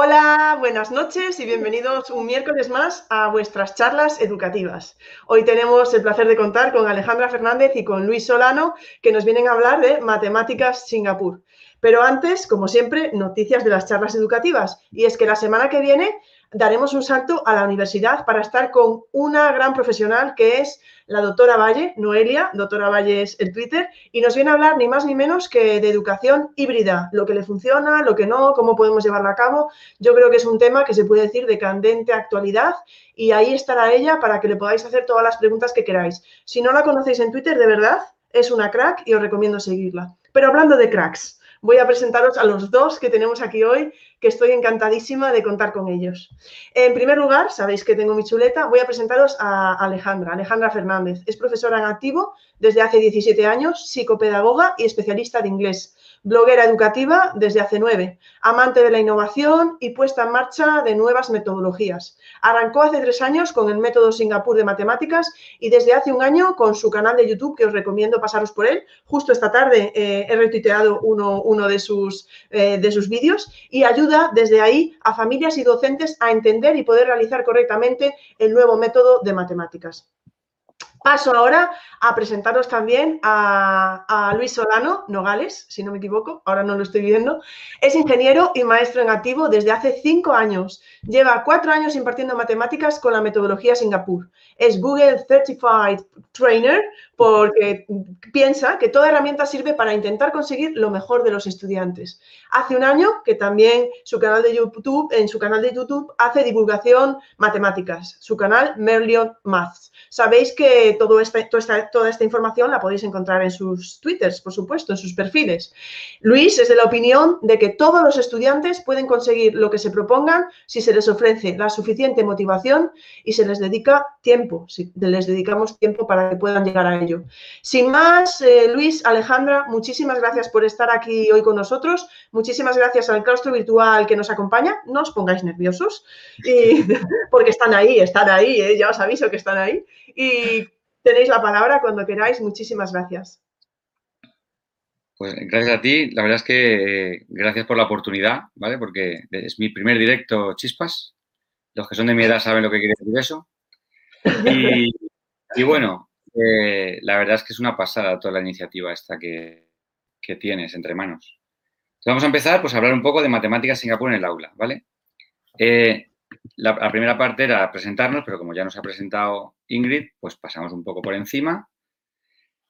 Hola, buenas noches y bienvenidos un miércoles más a vuestras charlas educativas. Hoy tenemos el placer de contar con Alejandra Fernández y con Luis Solano, que nos vienen a hablar de matemáticas Singapur. Pero antes, como siempre, noticias de las charlas educativas. Y es que la semana que viene daremos un salto a la universidad para estar con una gran profesional que es la doctora Valle, Noelia, doctora Valle es el Twitter, y nos viene a hablar ni más ni menos que de educación híbrida, lo que le funciona, lo que no, cómo podemos llevarla a cabo. Yo creo que es un tema que se puede decir de candente actualidad y ahí estará ella para que le podáis hacer todas las preguntas que queráis. Si no la conocéis en Twitter, de verdad, es una crack y os recomiendo seguirla. Pero hablando de cracks, voy a presentaros a los dos que tenemos aquí hoy, que estoy encantadísima de contar con ellos. En primer lugar, sabéis que tengo mi chuleta, voy a presentaros a Alejandra, Alejandra Fernández. Es profesora en activo desde hace 17 años, psicopedagoga y especialista de inglés bloguera educativa desde hace nueve, amante de la innovación y puesta en marcha de nuevas metodologías. Arrancó hace tres años con el método Singapur de matemáticas y desde hace un año con su canal de YouTube, que os recomiendo pasaros por él. Justo esta tarde eh, he retuiteado uno, de sus, eh, de sus vídeos y ayuda desde ahí a familias y docentes a entender y poder realizar correctamente el nuevo método de matemáticas. Paso ahora a presentaros también a, Luis Solano Nogales, si no me equivoco, ahora no lo estoy viendo. Es ingeniero y maestro en activo desde hace cinco años. Lleva cuatro años impartiendo matemáticas con la metodología Singapur. Es Google Certified Trainer porque piensa que toda herramienta sirve para intentar conseguir lo mejor de los estudiantes. Hace un año que también su canal de YouTube, en su canal de YouTube hace divulgación matemáticas, su canal Merlion Maths. Sabéis que todo este, toda, esta, información la podéis encontrar en sus twitters, por supuesto, en sus perfiles. Luis es de la opinión de que todos los estudiantes pueden conseguir lo que se propongan si se les ofrece la suficiente motivación y se les dedica tiempo, si les dedicamos tiempo para que puedan llegar a ello. Sin más, eh, Luis, Alejandra, muchísimas gracias por estar aquí hoy con nosotros. Muchísimas gracias al claustro virtual que nos acompaña. No os pongáis nerviosos, porque están ahí, están ahí, eh, ya os aviso que están ahí. Y Tenéis la palabra cuando queráis. Muchísimas gracias. Pues gracias a ti. La verdad es que eh, gracias por la oportunidad, ¿vale? Porque es mi primer directo chispas. Los que son de mi edad saben lo que quiere decir eso. Y, bueno, eh, la verdad es que es una pasada toda la iniciativa esta que, tienes entre manos. vamos a empezar pues, a hablar un poco de matemáticas Singapur en el aula, ¿vale? Eh, la, primera parte era presentarnos, pero como ya nos ha presentado Ingrid, pues pasamos un poco por encima.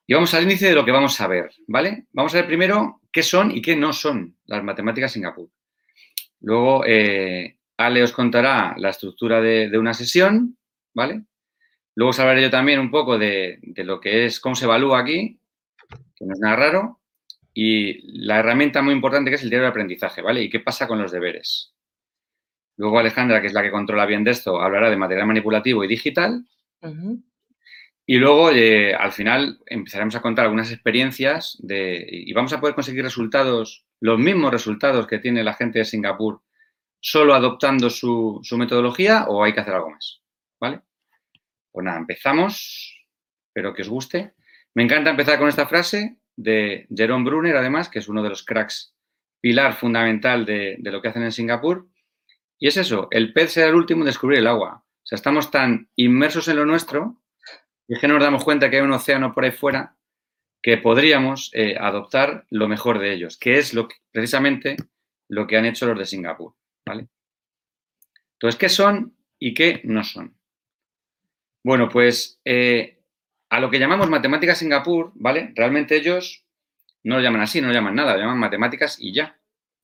Y vamos al inicio de lo que vamos a ver, ¿vale? Vamos a ver primero qué son y qué no son las matemáticas Singapur. Luego, eh, Ale os contará la estructura de, una sesión, ¿vale? Luego os hablaré yo también un poco de, de, lo que es, cómo se evalúa aquí, que no es nada raro, y la herramienta muy importante que es el diario de aprendizaje, ¿vale? Y qué pasa con los deberes. Luego Alejandra, que es la que controla bien de esto, hablará de material manipulativo y digital. Y luego, eh, al final, empezaremos a contar algunas experiencias de, y vamos a poder conseguir resultados, los mismos resultados que tiene la gente de Singapur, solo adoptando su, metodología o hay que hacer algo más. ¿Vale? Pues nada, empezamos. Espero que os guste. Me encanta empezar con esta frase de Jerome Brunner, además, que es uno de los cracks, pilar fundamental de, de lo que hacen en Singapur y es eso, el pez será el último en descubrir el agua. O sea, estamos tan inmersos en lo nuestro y es que nos damos cuenta que hay un océano por ahí fuera que podríamos eh, adoptar lo mejor de ellos, que es lo que, precisamente lo que han hecho los de Singapur. ¿vale? Entonces, ¿qué son y qué no son? Bueno, pues eh, a lo que llamamos matemáticas Singapur, ¿vale? Realmente ellos no lo llaman así, no lo llaman nada, lo llaman matemáticas y ya.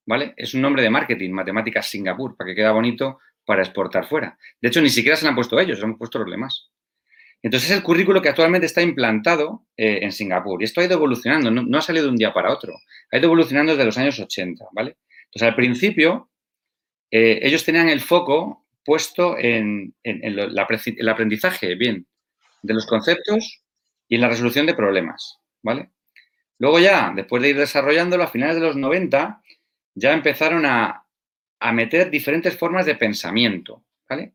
¿Vale? Es un nombre de marketing, Matemáticas Singapur, para que quede bonito para exportar fuera. De hecho, ni siquiera se lo han puesto ellos, se han puesto los demás. Entonces, es el currículo que actualmente está implantado eh, en Singapur. Y esto ha ido evolucionando, no, ha salido de un día para otro. Ha ido evolucionando desde los años 80, ¿vale? Entonces, al principio, eh, ellos tenían el foco puesto en, el aprendizaje, bien, de los conceptos y en la resolución de problemas, ¿vale? Luego ya, después de ir desarrollándolo, a finales de los 90, ya empezaron a, meter diferentes formas de pensamiento, ¿vale?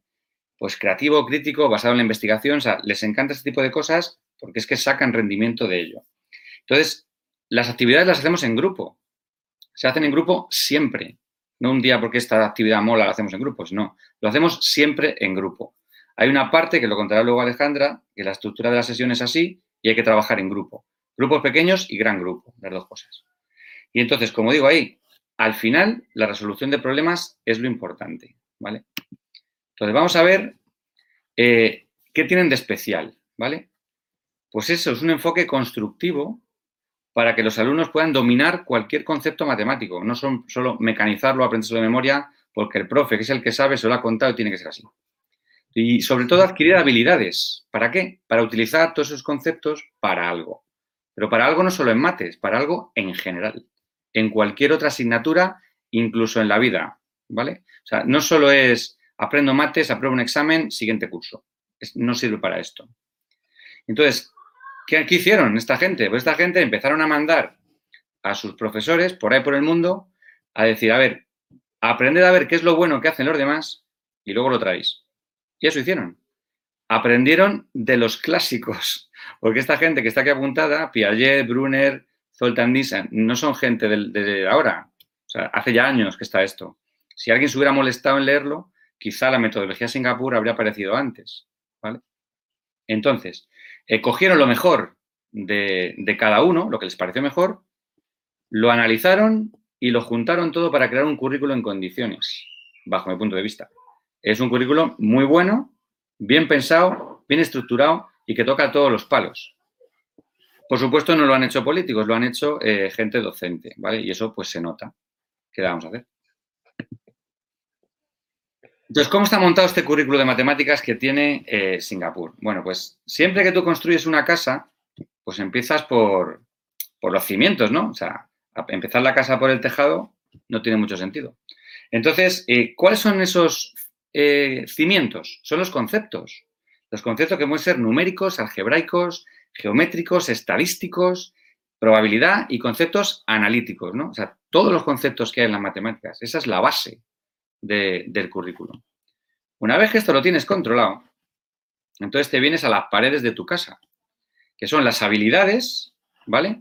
Pues creativo, crítico, basado en la investigación, o sea, les encanta este tipo de cosas porque es que sacan rendimiento de ello. Entonces, las actividades las hacemos en grupo. Se hacen en grupo siempre. No un día porque esta actividad mola la hacemos en grupos, no. Lo hacemos siempre en grupo. Hay una parte, que lo contará luego Alejandra, que la estructura de la sesión es así y hay que trabajar en grupo. Grupos pequeños y gran grupo, las dos cosas. Y entonces, como digo ahí, al final la resolución de problemas es lo importante, ¿vale? Entonces, vamos a ver eh, qué tienen de especial, ¿vale? Pues eso es un enfoque constructivo para que los alumnos puedan dominar cualquier concepto matemático, no son solo mecanizarlo, aprenderlo de memoria, porque el profe, que es el que sabe, se lo ha contado y tiene que ser así. Y sobre todo adquirir habilidades. ¿Para qué? Para utilizar todos esos conceptos para algo. Pero para algo no solo en mates, para algo en general. En cualquier otra asignatura, incluso en la vida. ¿Vale? O sea, no solo es aprendo mates, apruebo un examen, siguiente curso. no sirve para esto. Entonces, ¿qué, ¿qué, hicieron esta gente? Pues esta gente empezaron a mandar a sus profesores por ahí por el mundo a decir, a ver, aprended a ver qué es lo bueno que hacen los demás y luego lo traéis. Y eso hicieron. Aprendieron de los clásicos, porque esta gente que está aquí apuntada, Piaget, Brunner, Zoltan Nissen, no son gente de, ahora. O sea, hace ya años que está esto. Si alguien se hubiera molestado en leerlo, quizá la metodología Singapur habría aparecido antes. ¿vale? Entonces, eh, cogieron lo mejor de, de, cada uno, lo que les pareció mejor, lo analizaron y lo juntaron todo para crear un currículo en condiciones, bajo mi punto de vista. Es un currículo muy bueno, bien pensado, bien estructurado y que toca todos los palos. Por supuesto, no lo han hecho políticos, lo han hecho eh, gente docente, ¿vale? Y eso pues se nota. ¿Qué vamos a hacer? Entonces, ¿cómo está montado este currículo de matemáticas que tiene eh, Singapur? Bueno, pues siempre que tú construyes una casa, pues empiezas por, por los cimientos, ¿no? O sea, empezar la casa por el tejado no tiene mucho sentido. Entonces, eh, ¿cuáles son esos cimientos, son los conceptos. Los conceptos que pueden ser numéricos, algebraicos, geométricos, estadísticos, probabilidad y conceptos analíticos, ¿no? O sea, todos los conceptos que hay en las matemáticas. Esa es la base del currículum. Una vez que esto lo tienes controlado, entonces te vienes a las paredes de tu casa, que son las habilidades, ¿vale?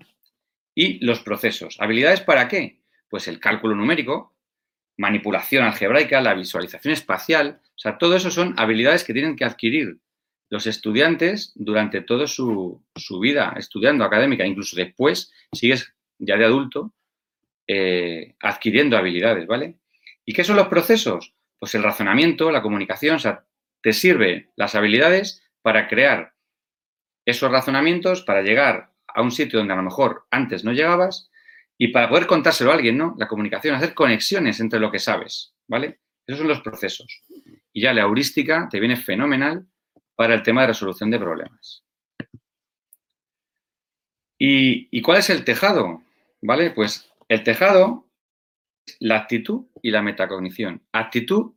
Y los procesos. ¿Habilidades para qué? Pues el cálculo numérico, manipulación algebraica, la visualización espacial. O sea, todo eso son habilidades que tienen que adquirir los estudiantes durante toda su, vida estudiando académica, incluso después sigues ya de adulto eh, adquiriendo habilidades, ¿vale? ¿Y qué son los procesos? Pues el razonamiento, la comunicación, o sea, te sirve las habilidades para crear esos razonamientos, para llegar a un sitio donde a lo mejor antes no llegabas y para poder contárselo a alguien, ¿no? La comunicación, hacer conexiones entre lo que sabes, ¿vale? Esos son los procesos. Y ya la heurística te viene fenomenal para el tema de resolución de problemas. ¿Y, cuál es el tejado? ¿Vale? Pues el tejado es la actitud y la metacognición. Actitud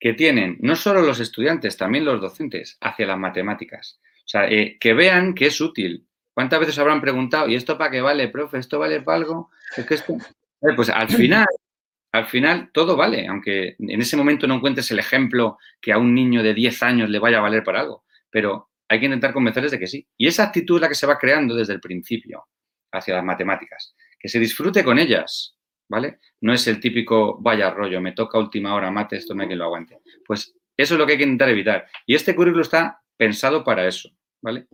que tienen no solo los estudiantes, también los docentes hacia las matemáticas. O sea, eh, que vean que es útil, ¿Cuántas veces habrán preguntado, ¿y esto para qué vale, profe? ¿Esto vale para algo? Pues al final, al final todo vale, aunque en ese momento no encuentres el ejemplo que a un niño de 10 años le vaya a valer para algo, pero hay que intentar convencerles de que sí. Y esa actitud es la que se va creando desde el principio hacia las matemáticas. Que se disfrute con ellas, ¿vale? No es el típico, vaya rollo, me toca última hora mate, esto no hay quien lo aguante. Pues eso es lo que hay que intentar evitar. Y este currículo está pensado para eso, ¿vale?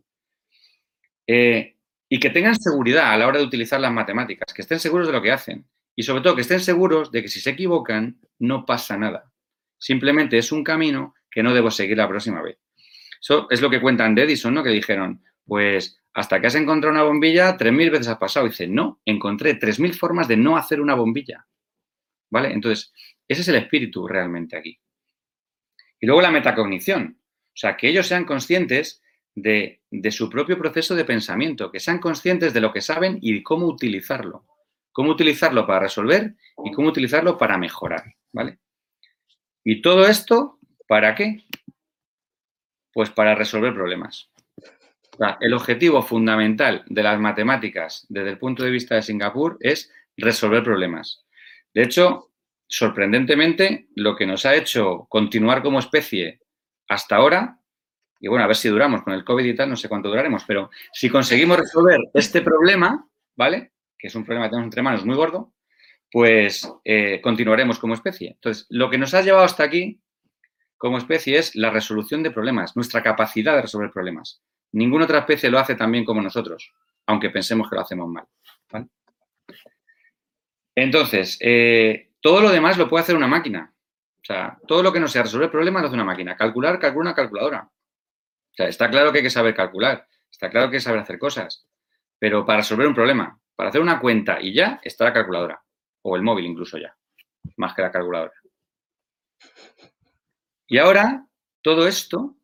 Eh, y que tengan seguridad a la hora de utilizar las matemáticas, que estén seguros de lo que hacen y sobre todo que estén seguros de que si se equivocan no pasa nada. Simplemente es un camino que no debo seguir la próxima vez. Eso es lo que cuentan de Edison, ¿no? Que dijeron, pues hasta que has encontrado una bombilla, 3.000 veces has pasado. Y dice, no, encontré 3.000 formas de no hacer una bombilla. ¿Vale? Entonces, ese es el espíritu realmente aquí. Y luego la metacognición. O sea, que ellos sean conscientes de, su propio proceso de pensamiento, que sean conscientes de lo que saben y cómo utilizarlo. Cómo utilizarlo para resolver y cómo utilizarlo para mejorar, ¿vale? Y todo esto, ¿para qué? Pues para resolver problemas. el objetivo fundamental de las matemáticas desde el punto de vista de Singapur es resolver problemas. De hecho, sorprendentemente, lo que nos ha hecho continuar como especie hasta ahora, y bueno, a ver si duramos con el COVID y tal, no sé cuánto duraremos, pero si conseguimos resolver este problema, ¿vale? Que es un problema que tenemos entre manos muy gordo, pues eh, continuaremos como especie. Entonces, lo que nos ha llevado hasta aquí como especie es la resolución de problemas, nuestra capacidad de resolver problemas. Ninguna otra especie lo hace tan bien como nosotros, aunque pensemos que lo hacemos mal. Entonces, eh, todo lo demás lo puede hacer una máquina. O sea, todo lo que no sea resolver problemas lo hace una máquina. Calcular, calcula una calculadora. O sea, está claro que hay que saber calcular, está claro que hay que saber hacer cosas, pero para resolver un problema, para hacer una cuenta y ya, está la calculadora. O el móvil incluso ya, más que la calculadora. Y ahora, todo esto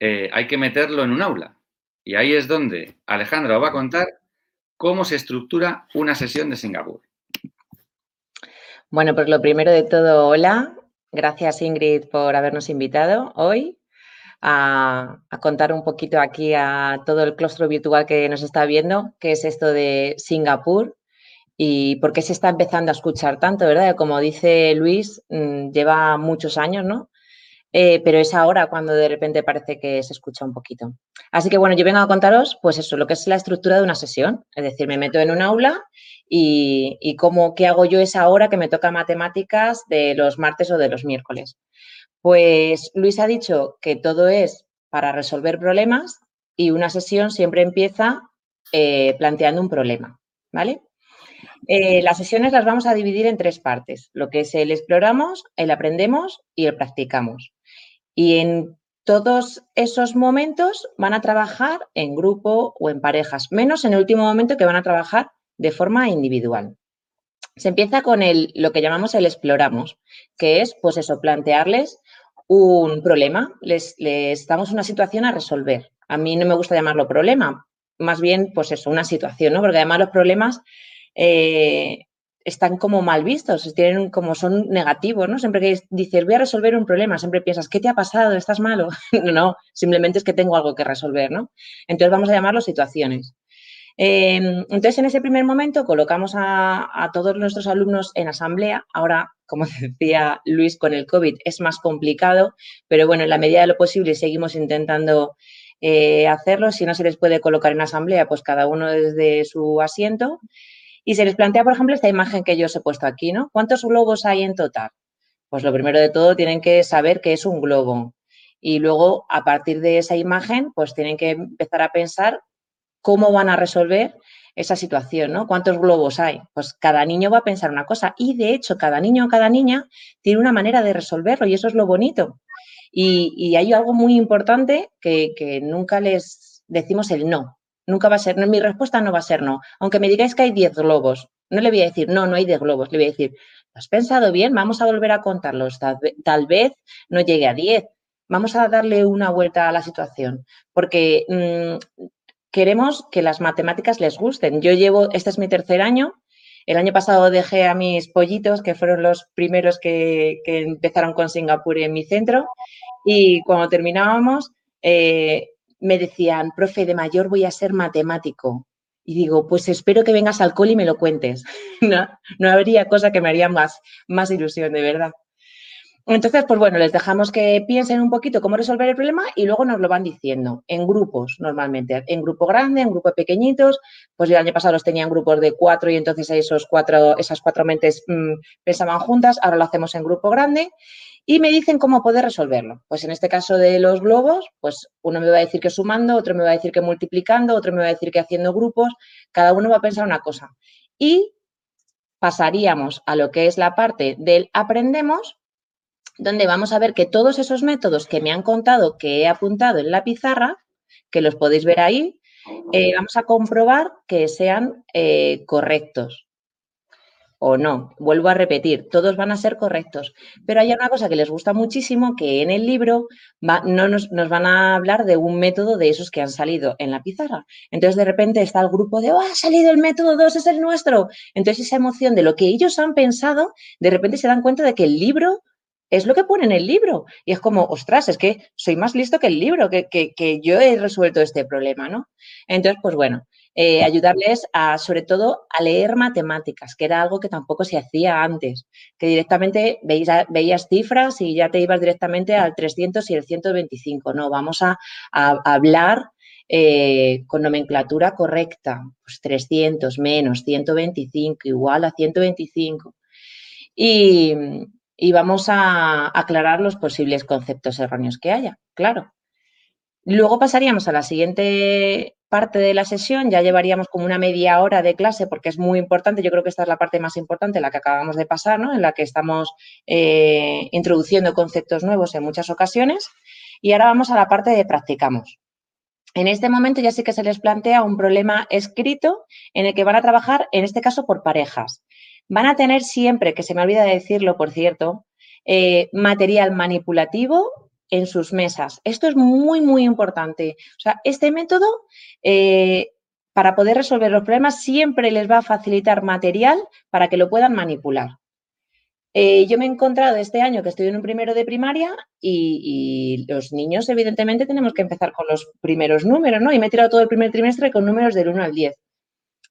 eh, hay que meterlo en un aula. Y ahí es donde Alejandra os va a contar cómo se estructura una sesión de Singapur. Bueno, pues lo primero de todo, hola. Gracias Ingrid por habernos invitado hoy a, contar un poquito aquí a todo el claustro virtual que nos está viendo, qué es esto de Singapur y por qué se está empezando a escuchar tanto, ¿verdad? Como dice Luis, mm, lleva muchos años, ¿no? Eh, pero es ahora cuando de repente parece que se escucha un poquito. Así que bueno, yo vengo a contaros, pues eso, lo que es la estructura de una sesión. Es decir, me meto en un aula y, cómo, qué hago yo esa hora que me toca matemáticas de los martes o de los miércoles. Pues Luis ha dicho que todo es para resolver problemas y una sesión siempre empieza eh, planteando un problema, ¿vale? Eh, las sesiones las vamos a dividir en tres partes, lo que es el exploramos, el aprendemos y el practicamos. Y en todos esos momentos van a trabajar en grupo o en parejas, menos en el último momento que van a trabajar de forma individual. Se empieza con el, lo que llamamos el exploramos, que es, pues eso, plantearles un problema, les, les damos una situación a resolver. A mí no me gusta llamarlo problema, más bien, pues eso, una situación, ¿no? Porque además los problemas eh, están como mal vistos, tienen como son negativos, ¿no? Siempre que dices voy a resolver un problema, siempre piensas, ¿qué te ha pasado? ¿Estás malo? no, simplemente es que tengo algo que resolver, ¿no? Entonces vamos a llamarlo situaciones. Em, entonces, en ese primer momento colocamos a, todos nuestros alumnos en asamblea. Ahora, como decía Luis, con el COVID es más complicado, pero bueno, en la medida de lo posible seguimos intentando eh, hacerlo. Si no se les puede colocar en asamblea, pues cada uno desde su asiento. Y se les plantea, por ejemplo, esta imagen que yo os he puesto aquí, ¿no? ¿Cuántos globos hay en total? Pues lo primero de todo tienen que saber qué es un globo. Y luego, a partir de esa imagen, pues tienen que empezar a pensar cómo van a resolver esa situación, ¿no? ¿Cuántos globos hay? Pues cada niño va a pensar una cosa y de hecho cada niño o cada niña tiene una manera de resolverlo y eso es lo bonito. Y, hay algo muy importante que, nunca les decimos el no. Nunca va a ser, mi respuesta no va a ser no. Aunque me digáis que hay 10 globos, no le voy a decir no, no hay 10 globos. Le voy a decir, has pensado bien? Vamos a volver a contarlos. Tal, vez no llegue a 10. Vamos a darle una vuelta a la situación. Porque mm, queremos que las matemáticas les gusten. Yo llevo, este es mi tercer año. El año pasado dejé a mis pollitos, que fueron los primeros que, empezaron con Singapur en mi centro. Y cuando terminábamos, eh, me decían, profe, de mayor voy a ser matemático. Y digo, pues espero que vengas al cole y me lo cuentes. no, no habría cosa que me haría más, más ilusión, de verdad. Entonces, pues bueno, les dejamos que piensen un poquito cómo resolver el problema y luego nos lo van diciendo en grupos normalmente, en grupo grande, en grupo pequeñitos. Pues el año pasado los tenían grupos de cuatro y entonces esos cuatro, esas cuatro mentes mm, pensaban juntas, ahora lo hacemos en grupo grande y me dicen cómo poder resolverlo. Pues en este caso de los globos, pues uno me va a decir que sumando, otro me va a decir que multiplicando, otro me va a decir que haciendo grupos, cada uno va a pensar una cosa. Y pasaríamos a lo que es la parte del aprendemos, donde vamos a ver que todos esos métodos que me han contado, que he apuntado en la pizarra, que los podéis ver ahí, eh, vamos a comprobar que sean eh, correctos. o no. Vuelvo a repetir, todos van a ser correctos. Pero hay una cosa que les gusta muchísimo, que en el libro no nos, nos, van a hablar de un método de esos que han salido en la pizarra. Entonces, de repente está el grupo de, oh, ha salido el método 2, es el nuestro. Entonces, esa emoción de lo que ellos han pensado, de repente se dan cuenta de que el libro es lo que pone en el libro. Y es como, ostras, es que soy más listo que el libro, que, que yo he resuelto este problema, ¿no? Entonces, pues bueno, eh, ayudarles a, sobre todo, a leer matemáticas, que era algo que tampoco se hacía antes, que directamente veías, cifras y ya te ibas directamente al 300 y el 125. No, vamos a, hablar eh, con nomenclatura correcta, pues 300 menos 125 igual a 125. Y, y vamos a aclarar los posibles conceptos erróneos que haya, claro. Luego pasaríamos a la siguiente parte de la sesión, ya llevaríamos como una media hora de clase porque es muy importante, yo creo que esta es la parte más importante, la que acabamos de pasar, ¿no? en la que estamos eh, introduciendo conceptos nuevos en muchas ocasiones. Y ahora vamos a la parte de practicamos. En este momento ya sí que se les plantea un problema escrito en el que van a trabajar, en este caso, por parejas. Van a tener siempre, que se me olvida de decirlo, por cierto, eh, material manipulativo en sus mesas. Esto es muy, muy importante. O sea, este método, eh, para poder resolver los problemas, siempre les va a facilitar material para que lo puedan manipular. Eh, yo me he encontrado este año que estoy en un primero de primaria y, los niños, evidentemente, tenemos que empezar con los primeros números, ¿no? Y me he tirado todo el primer trimestre con números del 1 al 10.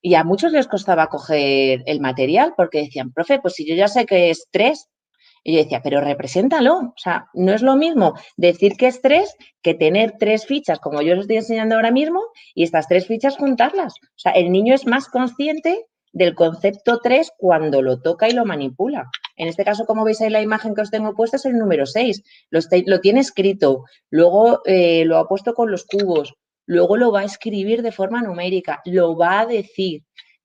Y a muchos les costaba coger el material porque decían, profe, pues si yo ya sé que es 3, y yo decía, pero represéntalo. O sea, no es lo mismo decir que es tres que tener tres fichas, como yo os estoy enseñando ahora mismo, y estas tres fichas juntarlas. O sea, el niño es más consciente del concepto 3 cuando lo toca y lo manipula. En este caso, como veis ahí la imagen que os tengo puesta es el número 6. Lo, lo tiene escrito, luego eh, lo ha puesto con los cubos, luego lo va a escribir de forma numérica, lo va a decir.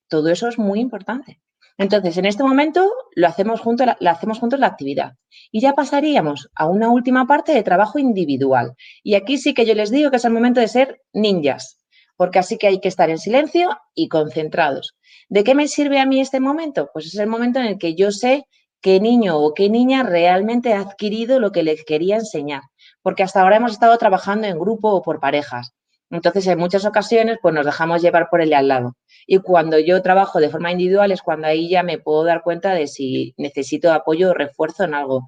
Todo eso es muy importante. Entonces, en este momento lo hacemos juntos, la, hacemos juntos la actividad. Y ya pasaríamos a una última parte de trabajo individual. Y aquí sí que yo les digo que es el momento de ser ninjas, porque así que hay que estar en silencio y concentrados. ¿De qué me sirve a mí este momento? Pues es el momento en el que yo sé qué niño o qué niña realmente ha adquirido lo que les quería enseñar. Porque hasta ahora hemos estado trabajando en grupo o por parejas. Entonces, en muchas ocasiones, pues nos dejamos llevar por el de al lado. Y cuando yo trabajo de forma individual es cuando ahí ya me puedo dar cuenta de si necesito apoyo o refuerzo en algo.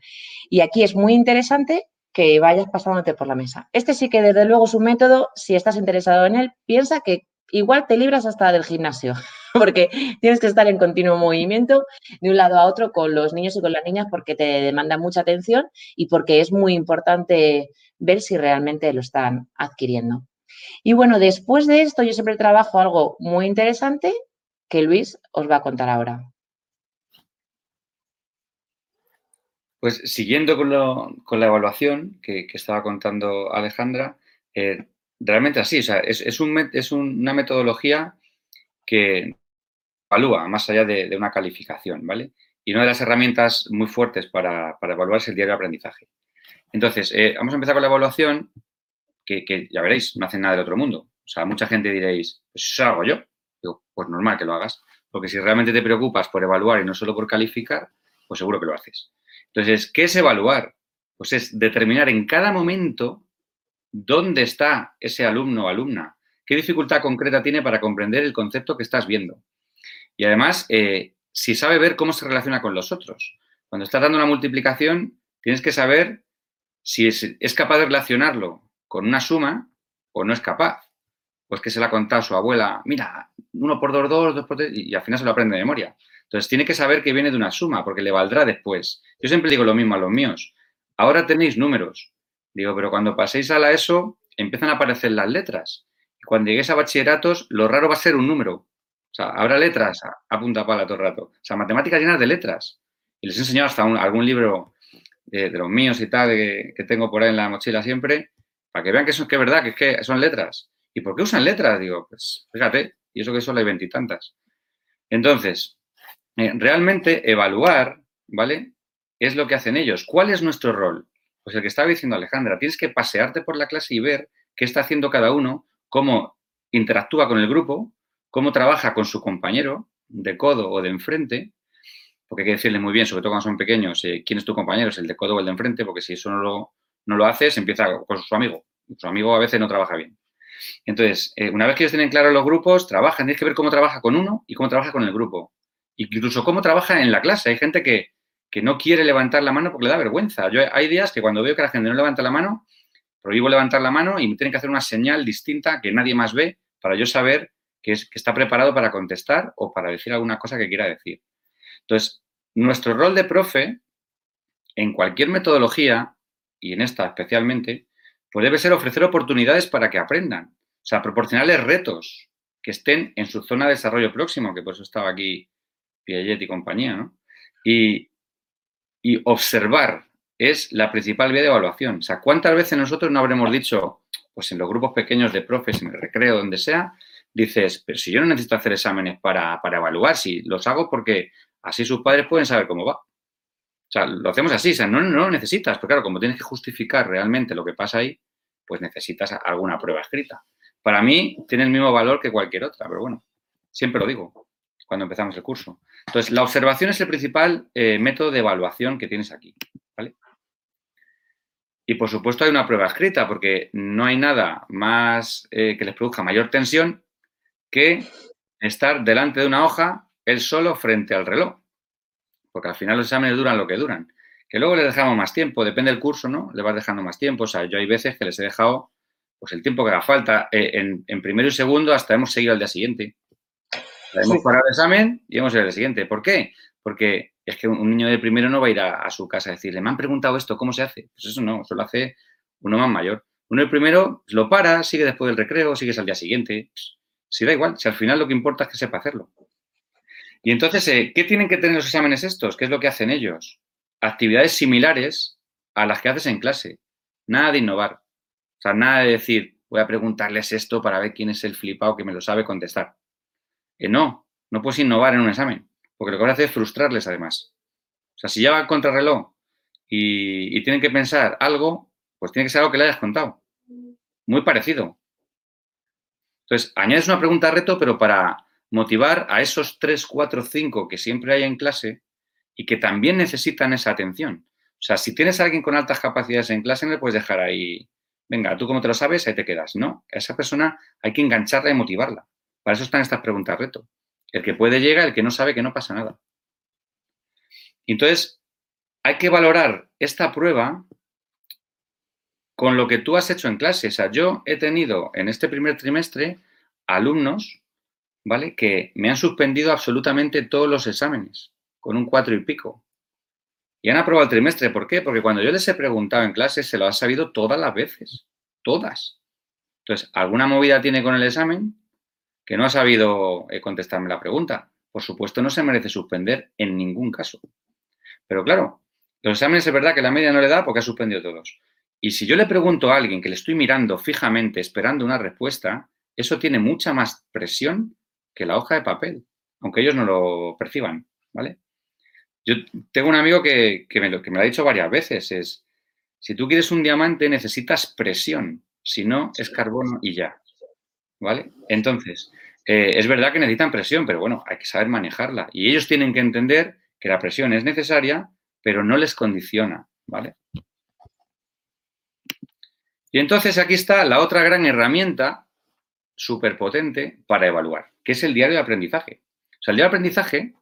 Y aquí es muy interesante que vayas pasándote por la mesa. Este sí que desde luego es un método, si estás interesado en él, piensa que igual te libras hasta del gimnasio, porque tienes que estar en continuo movimiento de un lado a otro con los niños y con las niñas porque te demanda mucha atención y porque es muy importante ver si realmente lo están adquiriendo. Y bueno, después de esto yo siempre trabajo algo muy interesante que Luis os va a contar ahora. Pues siguiendo con, la evaluación que, estaba contando Alejandra, eh, realmente así, es, una metodología que evalúa más allá de, una calificación, ¿vale? Y una de las herramientas muy fuertes para, evaluar es el diario de aprendizaje. Entonces, eh, vamos a empezar con la evaluación que, ya veréis, no hacen nada del otro mundo. O sea, mucha gente diréis, pues eso hago yo. Digo, pues normal que lo hagas. Porque si realmente te preocupas por evaluar y no solo por calificar, pues seguro que lo haces. Entonces, ¿qué es evaluar? Pues es determinar en cada momento dónde está ese alumno o alumna, qué dificultad concreta tiene para comprender el concepto que estás viendo. Y además, eh, si sabe ver cómo se relaciona con los otros. Cuando estás dando una multiplicación, tienes que saber si es capaz de relacionarlo con una suma o no es capaz. Pues que se la ha contado su abuela, mira, uno por dos, dos, dos por tres, y al final se lo aprende de memoria. Entonces tiene que saber que viene de una suma, porque le valdrá después. Yo siempre digo lo mismo a los míos. Ahora tenéis números. Digo, pero cuando paséis a la ESO, empiezan a aparecer las letras. Y cuando lleguéis a bachilleratos, lo raro va a ser un número. O sea, habrá letras a, punta pala todo el rato. O sea, matemáticas llenas de letras. Y les he enseñado hasta algún libro de, los míos y tal, que tengo por ahí en la mochila siempre, para que vean que, es verdad, que, es que son letras. ¿Y por qué usan letras? Digo, pues fíjate, y eso que solo hay veintitantas. Entonces, eh, realmente evaluar, ¿vale? Es lo que hacen ellos. ¿Cuál es nuestro rol? Pues el que estaba diciendo Alejandra, tienes que pasearte por la clase y ver qué está haciendo cada uno, cómo interactúa con el grupo, cómo trabaja con su compañero de codo o de enfrente porque hay que decirle muy bien, sobre todo cuando son pequeños, eh, quién es tu compañero, es el de codo o el de enfrente, porque si eso no lo, no lo haces, empieza con su amigo. Su amigo a veces no trabaja bien. Entonces, eh, una vez que ellos tienen claro los grupos, trabajan, tienes que ver cómo trabaja con uno y cómo trabaja con el grupo. Incluso cómo trabaja en la clase. Hay gente que, que no quiere levantar la mano porque le da vergüenza. Yo, hay días que cuando veo que la gente no levanta la mano, prohíbo levantar la mano y me tienen que hacer una señal distinta que nadie más ve para yo saber que, es, que está preparado para contestar o para decir alguna cosa que quiera decir. Entonces, nuestro rol de profe en cualquier metodología, y en esta especialmente, pues debe ser ofrecer oportunidades para que aprendan. O sea, proporcionarles retos que estén en su zona de desarrollo próximo, que por eso estaba aquí Piaget y compañía, ¿no? Y, observar es la principal vía de evaluación. O sea, ¿cuántas veces nosotros no habremos dicho, pues en los grupos pequeños de profes, en el recreo, donde sea, dices, pero si yo no necesito hacer exámenes para, evaluar, si los hago porque así sus padres pueden saber cómo va. O sea, lo hacemos así, o sea, no, no lo necesitas, pero claro, como tienes que justificar realmente lo que pasa ahí, pues necesitas alguna prueba escrita. Para mí tiene el mismo valor que cualquier otra, pero bueno, siempre lo digo cuando empezamos el curso. Entonces, la observación es el principal eh, método de evaluación que tienes aquí, ¿vale? Y por supuesto hay una prueba escrita, porque no hay nada más eh, que les produzca mayor tensión que estar delante de una hoja él solo frente al reloj. Porque al final los exámenes duran lo que duran. Que luego le dejamos más tiempo, depende del curso, ¿no? Le vas dejando más tiempo. O sea, yo hay veces que les he dejado pues el tiempo que haga falta. Eh, en, primero y segundo hasta hemos seguido al día siguiente. Hemos parado el examen y hemos ido al siguiente. ¿Por qué? Porque es que un niño de primero no va a ir a, su casa a decirle, me han preguntado esto, ¿cómo se hace? Pues eso no, eso lo hace uno más mayor. Uno de primero lo para, sigue después del recreo, sigue al día siguiente. Si da igual, si al final lo que importa es que sepa hacerlo. Y entonces, eh, ¿qué tienen que tener los exámenes estos? ¿Qué es lo que hacen ellos? Actividades similares a las que haces en clase. Nada de innovar. O sea, nada de decir, voy a preguntarles esto para ver quién es el flipado que me lo sabe contestar. Eh, no, no puedes innovar en un examen, porque lo que vas a hacer es frustrarles además. O sea, si ya contrarreloj y, y tienen que pensar algo, pues tiene que ser algo que le hayas contado. Muy parecido. Entonces, añades una pregunta reto, pero para motivar a esos 3, 4, 5 que siempre hay en clase y que también necesitan esa atención. O sea, si tienes a alguien con altas capacidades en clase, no le puedes dejar ahí, venga, tú como te lo sabes, ahí te quedas. No, a esa persona hay que engancharla y motivarla. Para eso están estas preguntas reto. El que puede llega, el que no sabe que no pasa nada. Entonces, hay que valorar esta prueba con lo que tú has hecho en clase. O sea, yo he tenido en este primer trimestre alumnos, ¿vale? Que me han suspendido absolutamente todos los exámenes, con un cuatro y pico. Y han aprobado el trimestre. ¿Por qué? Porque cuando yo les he preguntado en clase, se lo ha sabido todas las veces. Todas. Entonces, ¿alguna movida tiene con el examen? Que no ha sabido eh, contestarme la pregunta. Por supuesto, no se merece suspender en ningún caso. Pero claro, los exámenes es verdad que la media no le da porque ha suspendido todos. Y si yo le pregunto a alguien que le estoy mirando fijamente, esperando una respuesta, eso tiene mucha más presión que la hoja de papel, aunque ellos no lo perciban, ¿vale? Yo tengo un amigo que, me, lo, que me lo ha dicho varias veces, es, si tú quieres un diamante necesitas presión, si no es carbono y ya, ¿vale? Entonces, eh, es verdad que necesitan presión, pero bueno, hay que saber manejarla. Y ellos tienen que entender que la presión es necesaria, pero no les condiciona, ¿vale? Y entonces aquí está la otra gran herramienta súper potente para evaluar, que es el diario de aprendizaje. O sea, el diario de aprendizaje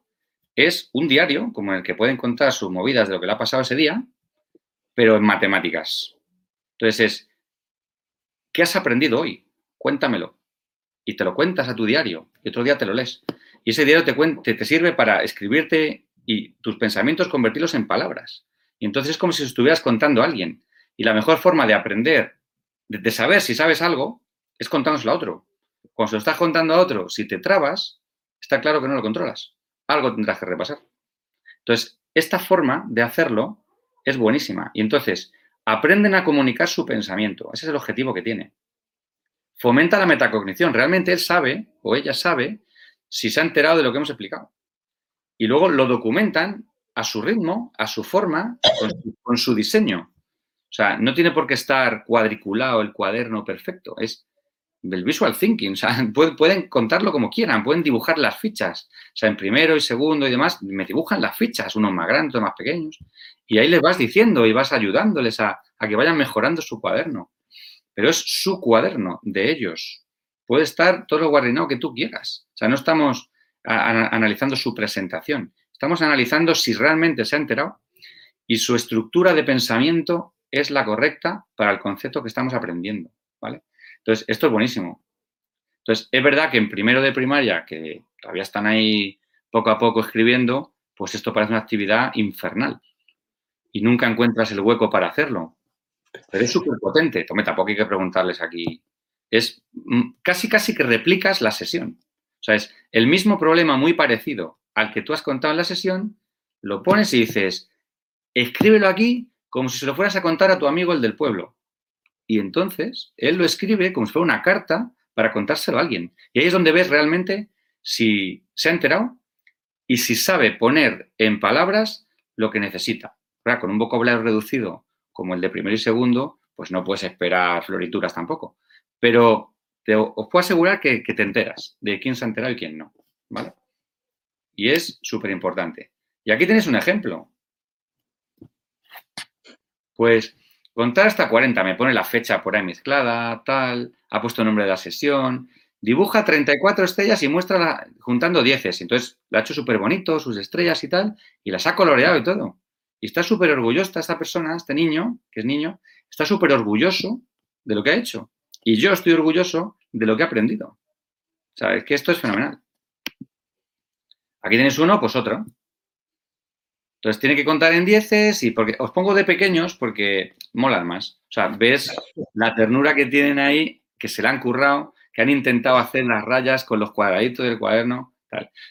es un diario como el que pueden contar sus movidas de lo que le ha pasado ese día, pero en matemáticas. Entonces es, ¿qué has aprendido hoy? Cuéntamelo. Y te lo cuentas a tu diario y otro día te lo lees. Y ese diario te, te sirve para escribirte y tus pensamientos convertirlos en palabras. Y entonces es como si estuvieras contando a alguien. Y la mejor forma de aprender de, saber si sabes algo es contándoselo a otro. Cuando se lo estás contando a otro, si te trabas, está claro que no lo controlas. Algo tendrás que repasar. Entonces, esta forma de hacerlo es buenísima. Y entonces, aprenden a comunicar su pensamiento. Ese es el objetivo que tiene. Fomenta la metacognición. Realmente él sabe o ella sabe si se ha enterado de lo que hemos explicado. Y luego lo documentan a su ritmo, a su forma, con su diseño. O sea, no tiene por qué estar cuadriculado el cuaderno perfecto. Es del visual thinking, o sea, pueden, contarlo como quieran, pueden dibujar las fichas, o sea, en primero y segundo y demás, me dibujan las fichas, unos más grandes, otros más pequeños, y ahí les vas diciendo y vas ayudándoles a, que vayan mejorando su cuaderno, pero es su cuaderno, de ellos. Puede estar todo lo guardinado que tú quieras, o sea, no estamos analizando su presentación, estamos analizando si realmente se ha enterado y su estructura de pensamiento es la correcta para el concepto que estamos aprendiendo, ¿vale? Entonces, esto es buenísimo. Entonces, es verdad que en primero de primaria, que todavía están ahí poco a poco escribiendo, pues esto parece una actividad infernal. Y nunca encuentras el hueco para hacerlo. Pero es súper potente. Tome, tampoco hay que preguntarles aquí. Es casi, casi que replicas la sesión. O sea, es el mismo problema muy parecido al que tú has contado en la sesión, lo pones y dices, escríbelo aquí como si se lo fueras a contar a tu amigo el del pueblo. Y entonces él lo escribe como si fuera una carta para contárselo a alguien. Y ahí es donde ves realmente si se ha enterado y si sabe poner en palabras lo que necesita. Con un vocabulario reducido como el de primero y segundo, pues no puedes esperar florituras tampoco. Pero te, os puedo asegurar que, te enteras de quién se ha enterado y quién no. ¿vale? Y es súper importante. Y aquí tienes un ejemplo. Pues Contar hasta 40, me pone la fecha por ahí mezclada, tal, ha puesto el nombre de la sesión, dibuja 34 estrellas y muestra juntando 10. Entonces, lo ha hecho súper bonito, sus estrellas y tal, y las ha coloreado y todo. Y está súper orgullosa esta persona, este niño, que es niño, está súper orgulloso de lo que ha hecho. Y yo estoy orgulloso de lo que ha aprendido. O sea, es que esto es fenomenal. Aquí tienes uno, pues otro. Entonces tiene que contar en dieces y porque os pongo de pequeños porque molan más. O sea, ves la ternura que tienen ahí, que se la han currado, que han intentado hacer las rayas con los cuadraditos del cuaderno.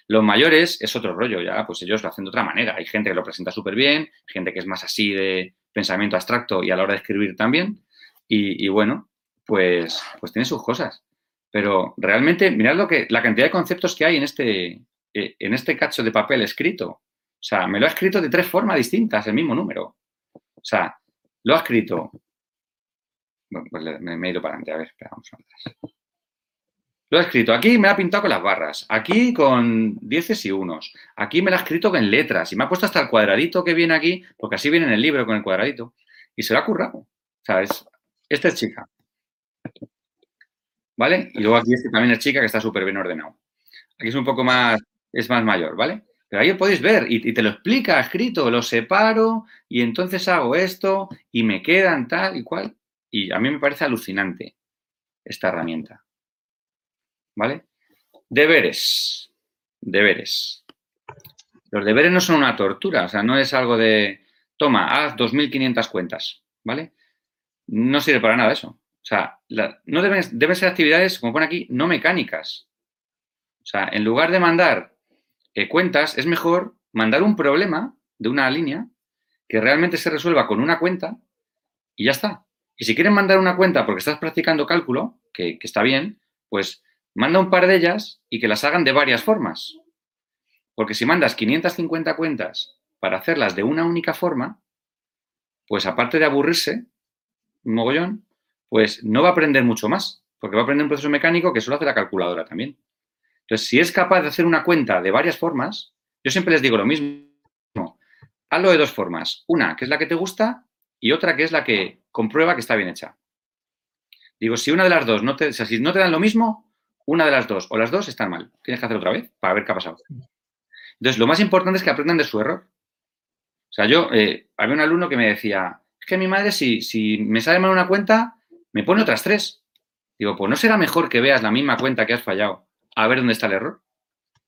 Los mayores es otro rollo, ya, pues ellos lo hacen de otra manera. Hay gente que lo presenta súper bien, gente que es más así de pensamiento abstracto y a la hora de escribir también. Y, bueno, pues, pues tiene sus cosas. Pero realmente, mirad lo que, la cantidad de conceptos que hay en este, eh, en este cacho de papel escrito. O sea, me lo ha escrito de tres formas distintas, el mismo número. O sea, lo ha escrito. Bueno, pues me, he ido para adelante. A ver, espera, vamos a Lo ha escrito. Aquí me ha pintado con las barras. Aquí con dieces y unos. Aquí me lo ha escrito con letras. Y me ha puesto hasta el cuadradito que viene aquí, porque así viene en el libro con el cuadradito. Y se lo ha currado. O sea, es, esta es chica. ¿Vale? Y luego aquí este también es chica que está súper bien ordenado. Aquí es un poco más, es más mayor, ¿vale? Ahí podéis ver y, te lo explica escrito, lo separo y entonces hago esto y me quedan tal y cual. Y a mí me parece alucinante esta herramienta. ¿Vale? Deberes. Deberes. Los deberes no son una tortura, o sea, no es algo de, toma, haz 2.500 cuentas, ¿vale? No sirve para nada eso. O sea, no deben, deben ser actividades, como pone aquí, no mecánicas. O sea, en lugar de mandar cuentas, es mejor mandar un problema de una línea que realmente se resuelva con una cuenta y ya está. Y si quieren mandar una cuenta porque estás practicando cálculo, que, está bien, pues manda un par de ellas y que las hagan de varias formas. Porque si mandas 550 cuentas para hacerlas de una única forma, pues aparte de aburrirse, mogollón, pues no va a aprender mucho más, porque va a aprender un proceso mecánico que solo hace la calculadora también. Entonces, si es capaz de hacer una cuenta de varias formas, yo siempre les digo lo mismo. Hazlo de dos formas. Una, que es la que te gusta, y otra, que es la que comprueba que está bien hecha. Digo, si una de las dos no te, si no te dan lo mismo, una de las dos o las dos están mal. Tienes que hacer otra vez para ver qué ha pasado. Entonces, lo más importante es que aprendan de su error. O sea, yo, eh, había un alumno que me decía, es que mi madre, si, si me sale mal una cuenta, me pone otras tres. Digo, pues no será mejor que veas la misma cuenta que has fallado a ver dónde está el error.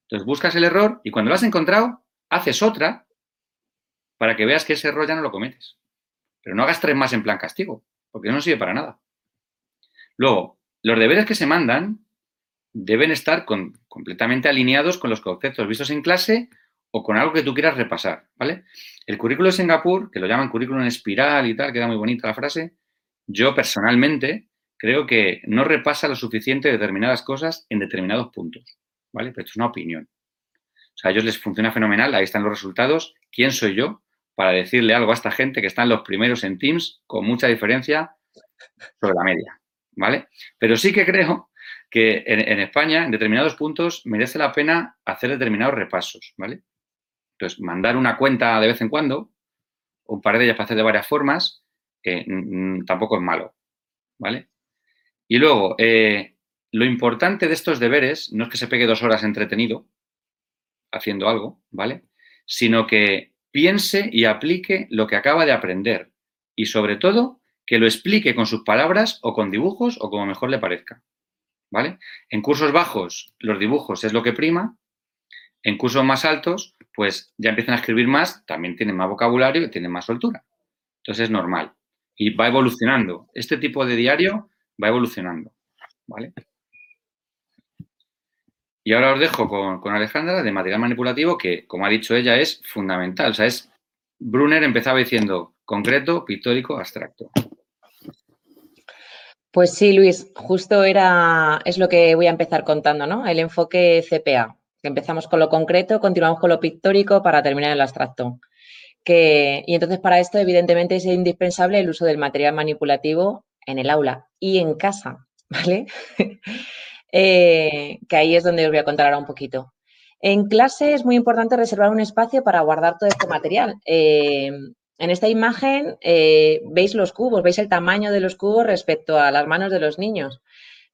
Entonces buscas el error y cuando lo has encontrado, haces otra para que veas que ese error ya no lo cometes. Pero no hagas tres más en plan castigo, porque no sirve para nada. Luego, los deberes que se mandan deben estar completamente alineados con los conceptos vistos en clase o con algo que tú quieras repasar, ¿vale? El currículo de Singapur, que lo llaman currículum en espiral y tal, queda muy bonita la frase, yo personalmente creo que no repasa lo suficiente determinadas cosas en determinados puntos, ¿vale? Pero esto es una opinión. O sea, a ellos les funciona fenomenal, ahí están los resultados. ¿Quién soy yo para decirle algo a esta gente que están los primeros en Teams con mucha diferencia sobre la media, ¿vale? Pero sí que creo que en, España, en determinados puntos, merece la pena hacer determinados repasos, ¿vale? Entonces, mandar una cuenta de vez en cuando, un par de ellas para hacer de varias formas, eh, tampoco es malo, ¿vale? Y luego, eh, lo importante de estos deberes no es que se pegue dos horas entretenido haciendo algo, ¿vale? Sino que piense y aplique lo que acaba de aprender y sobre todo que lo explique con sus palabras o con dibujos o como mejor le parezca. ¿Vale? En cursos bajos, los dibujos es lo que prima. En cursos más altos, pues ya empiezan a escribir más, también tienen más vocabulario y tienen más soltura. Entonces es normal. Y va evolucionando. Este tipo de diario va evolucionando. ¿Vale? Y ahora os dejo con, con, Alejandra de material manipulativo que, como ha dicho ella, es fundamental. O sea, es Brunner empezaba diciendo concreto, pictórico, abstracto. Pues sí, Luis, justo era, es lo que voy a empezar contando, ¿no? El enfoque CPA. Empezamos con lo concreto, continuamos con lo pictórico para terminar el abstracto. Que, y entonces para esto, evidentemente, es indispensable el uso del material manipulativo en el aula y en casa, ¿vale? Eh, que ahí es donde os voy a contar ahora un poquito. En clase es muy importante reservar un espacio para guardar todo este material. Eh, en esta imagen eh, veis los cubos, veis el tamaño de los cubos respecto a las manos de los niños.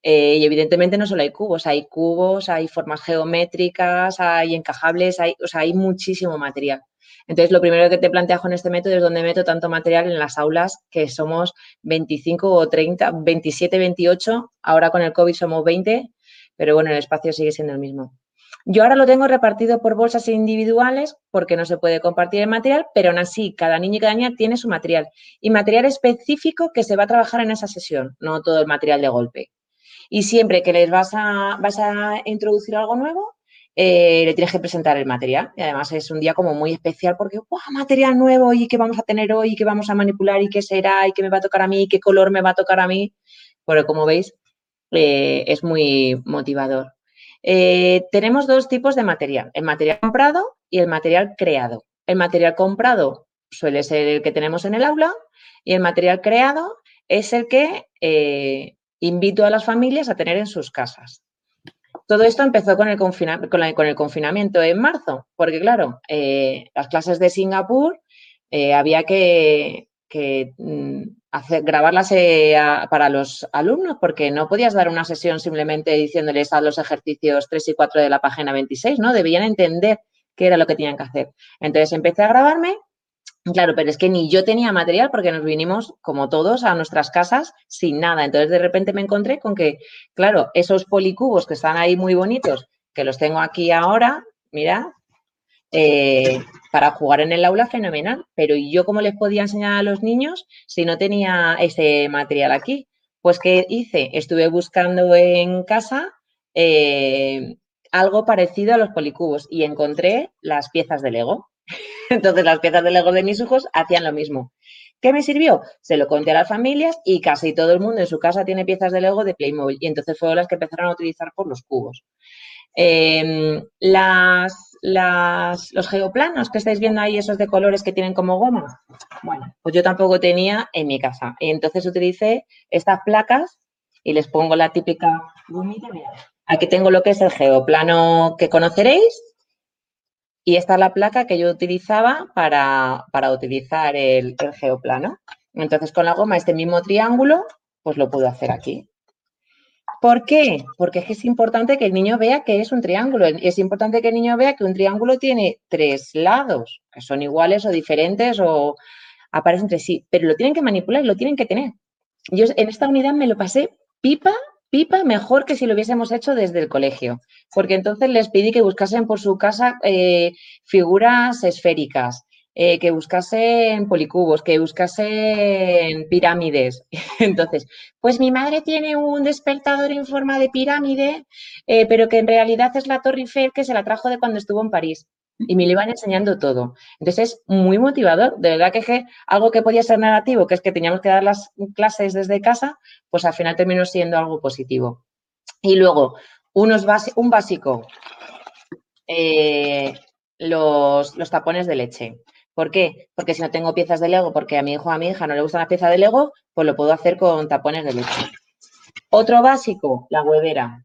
Y evidentemente no solo hay cubos, hay cubos, hay formas geométricas, hay encajables, hay, o sea, hay muchísimo material. Entonces, lo primero que te planteas con este método es dónde meto tanto material en las aulas, que somos 25 o 30, 27, 28, ahora con el COVID somos 20, pero bueno, el espacio sigue siendo el mismo. Yo ahora lo tengo repartido por bolsas individuales porque no se puede compartir el material, pero aún así cada niño y cada niña tiene su material y material específico que se va a trabajar en esa sesión, no todo el material de golpe. Y siempre que les vas a, vas a introducir algo nuevo, eh, le tienes que presentar el material. Y además es un día como muy especial porque. Material nuevo y qué vamos a tener hoy, y qué vamos a manipular y qué será y qué me va a tocar a mí, qué color me va a tocar a mí. Pero como veis, eh, es muy motivador. Eh, tenemos dos tipos de material, el material comprado y el material creado. El material comprado suele ser el que tenemos en el aula y el material creado es el que invito a las familias a tener en sus casas. Todo esto empezó con el, confinamiento en marzo, porque claro, eh, las clases de Singapur había que, mm, hacer, grabarlas eh, para los alumnos, porque no podías dar una sesión simplemente diciéndoles a los ejercicios 3 y 4 de la página 26, ¿no? Debían entender qué era lo que tenían que hacer. Entonces empecé a grabarme, claro, pero es que ni yo tenía material porque nos vinimos, como todos, a nuestras casas sin nada. Entonces de repente me encontré con que, claro, esos policubos que están ahí muy bonitos, que los tengo aquí ahora, mira, eh, para jugar en el aula fenomenal, pero yo cómo les podía enseñar a los niños si no tenía ese material aquí? Pues ¿qué hice? Estuve buscando en casa eh, algo parecido a los policubos y encontré las piezas de Lego. Entonces las piezas de Lego de mis hijos hacían lo mismo. ¿Qué me sirvió? Se lo conté a las familias y casi todo el mundo en su casa tiene piezas de Lego de Playmobil y entonces fueron las que empezaron a utilizar por los cubos. Em, las, los geoplanos que estáis viendo ahí, esos de colores que tienen como goma, bueno, pues yo tampoco tenía en mi casa. Y entonces utilicé estas placas y les pongo la típica Aquí tengo lo que es el geoplano que conoceréis y esta es la placa que yo utilizaba para, utilizar el, el geoplano. Entonces con la goma, este mismo triángulo, pues lo puedo hacer aquí. ¿Por qué? Porque es importante que el niño vea que es un triángulo. Es importante que el niño vea que un triángulo tiene tres lados, que son iguales o diferentes o aparecen entre sí, pero lo tienen que manipular, lo tienen que tener. Yo en esta unidad me lo pasé pipa, pipa mejor que si lo hubiésemos hecho desde el colegio, porque entonces les pedí que buscasen por su casa eh, figuras esféricas, eh, que buscasen policubos, que buscasen pirámides. Entonces, pues mi madre tiene un despertador en forma de pirámide, eh, pero que en realidad es la Torre Eiffel que se la trajo de cuando estuvo en París. Y me lo iban enseñando todo. Entonces es muy motivador. De verdad que, algo que podía ser negativo, que es que teníamos que dar las clases desde casa, pues al final terminó siendo algo positivo. Y luego, unos un básico, eh, los, los tapones de leche. ¿Por qué? Porque si no tengo piezas de Lego, porque a mi hijo o a mi hija no le gustan las piezas de Lego, pues lo puedo hacer con tapones de leche. Otro básico, la huevera.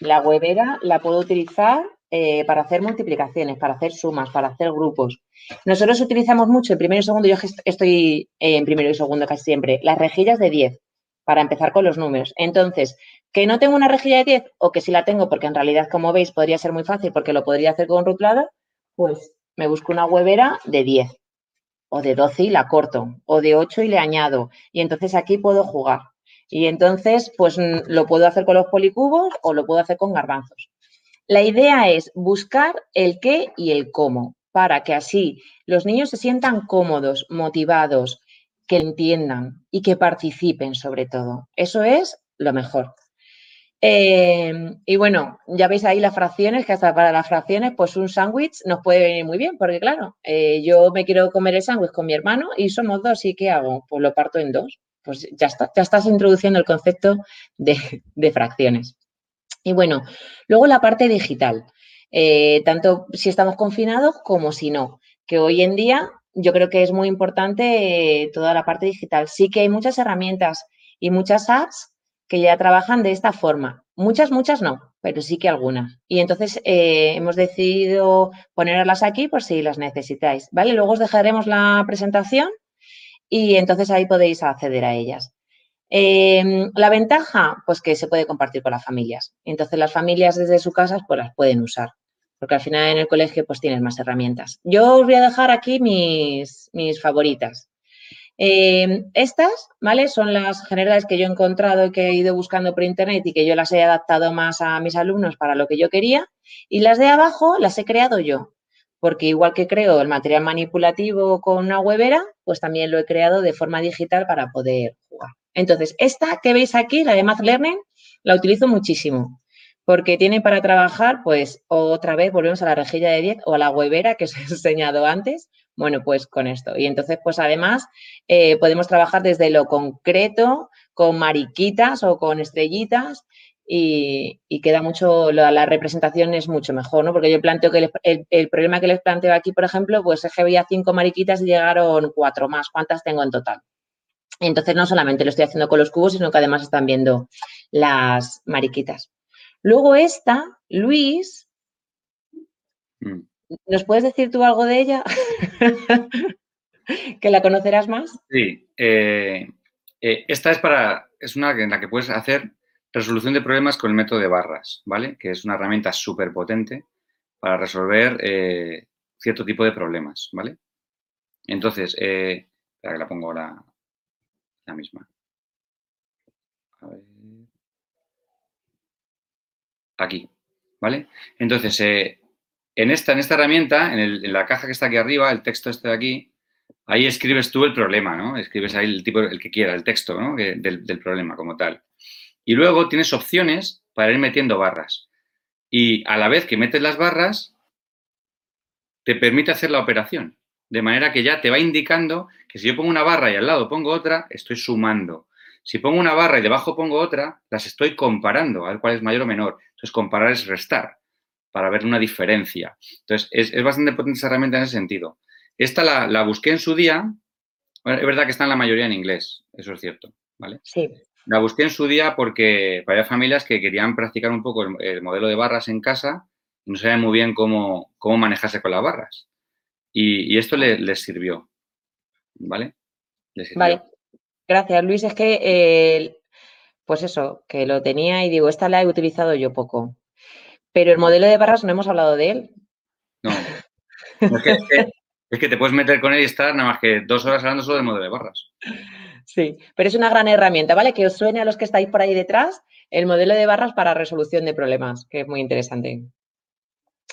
La huevera la puedo utilizar eh, para hacer multiplicaciones, para hacer sumas, para hacer grupos. Nosotros utilizamos mucho en primero y segundo, yo estoy en primero y segundo casi siempre, las rejillas de 10 para empezar con los números. Entonces, que no tengo una rejilla de 10 o que sí la tengo porque en realidad, como veis, podría ser muy fácil porque lo podría hacer con rotulador, pues me busco una huevera de 10 o de 12 y la corto o de 8 y le añado. Y entonces aquí puedo jugar. Y entonces, pues lo puedo hacer con los policubos o lo puedo hacer con garbanzos. La idea es buscar el qué y el cómo para que así los niños se sientan cómodos, motivados, que entiendan y que participen sobre todo. Eso es lo mejor. Em, y bueno, ya veis ahí las fracciones, que hasta para las fracciones, pues un sándwich nos puede venir muy bien, porque claro, eh, yo me quiero comer el sándwich con mi hermano y somos dos, ¿y qué hago? Pues lo parto en dos. Pues ya está, ya estás introduciendo el concepto de, fracciones. Y bueno, luego la parte digital, eh, tanto si estamos confinados como si no, que hoy en día yo creo que es muy importante eh, toda la parte digital. Sí que hay muchas herramientas y muchas apps que ya trabajan de esta forma. Muchas, muchas no, pero sí que algunas. Y entonces eh, hemos decidido ponerlas aquí por si las necesitáis, ¿vale? Luego os dejaremos la presentación y entonces ahí podéis acceder a ellas. Em, la ventaja, pues que se puede compartir con las familias. Entonces las familias desde su casa pues las pueden usar, porque al final en el colegio pues tienes más herramientas. Yo os voy a dejar aquí mis, mis favoritas. Em, estas, ¿vale? Son las generales que yo he encontrado y que he ido buscando por internet y que yo las he adaptado más a mis alumnos para lo que yo quería. Y las de abajo las he creado yo, porque igual que creo el material manipulativo con una huevera, pues también lo he creado de forma digital para poder jugar. Entonces, esta que veis aquí, la de Math Learning, la utilizo muchísimo porque tiene para trabajar, pues otra vez volvemos a la rejilla de 10 o a la huevera que os he enseñado antes, bueno, pues con esto. Y entonces, pues además, eh, podemos trabajar desde lo concreto, con mariquitas o con estrellitas, y, queda mucho, la, representación es mucho mejor, ¿no? Porque yo planteo que el, problema que les planteo aquí, por ejemplo, pues es que había cinco mariquitas y llegaron cuatro más. ¿Cuántas tengo en total? Entonces, no solamente lo estoy haciendo con los cubos, sino que además están viendo las mariquitas. Luego esta, Luis, mm. ¿Nos puedes decir tú algo de ella? ¿Que la conocerás más? Sí. Eh, eh, esta es para. Es una en la que puedes hacer resolución de problemas con el método de barras, ¿vale? Que es una herramienta súper potente para resolver eh, cierto tipo de problemas, ¿vale? Entonces, que la pongo la, la misma. Aquí, ¿vale? Entonces, en esta, en esta herramienta, en, la caja que está aquí arriba, el texto este de aquí, ahí escribes tú el problema, ¿no? Escribes ahí el tipo, el que quieras, el texto, ¿no? del, problema como tal. Y luego tienes opciones para ir metiendo barras. Y a la vez que metes las barras, te permite hacer la operación. De manera que ya te va indicando que si yo pongo una barra y al lado pongo otra, estoy sumando. Si pongo una barra y debajo pongo otra, las estoy comparando, a ver cuál es mayor o menor. Entonces, comparar es restar para ver una diferencia. Entonces, es, bastante potente esa herramienta en ese sentido. Esta la, busqué en su día. es verdad que está en la mayoría en inglés, eso es cierto, ¿vale? Sí. La busqué en su día porque había familias que querían practicar un poco el, modelo de barras en casa y no sabían muy bien cómo, cómo manejarse con las barras. Y, esto les sirvió, ¿vale? Vale. Gracias, Luis. Es que, eh, pues eso, que lo tenía y digo, esta la he utilizado yo poco. Pero el modelo de barras no hemos hablado de él. No. Es que, te puedes meter con él y estar nada más que dos horas hablando solo del modelo de barras. Sí, pero es una gran herramienta, ¿vale? Que os suene a los que estáis por ahí detrás el modelo de barras para resolución de problemas, que es muy interesante.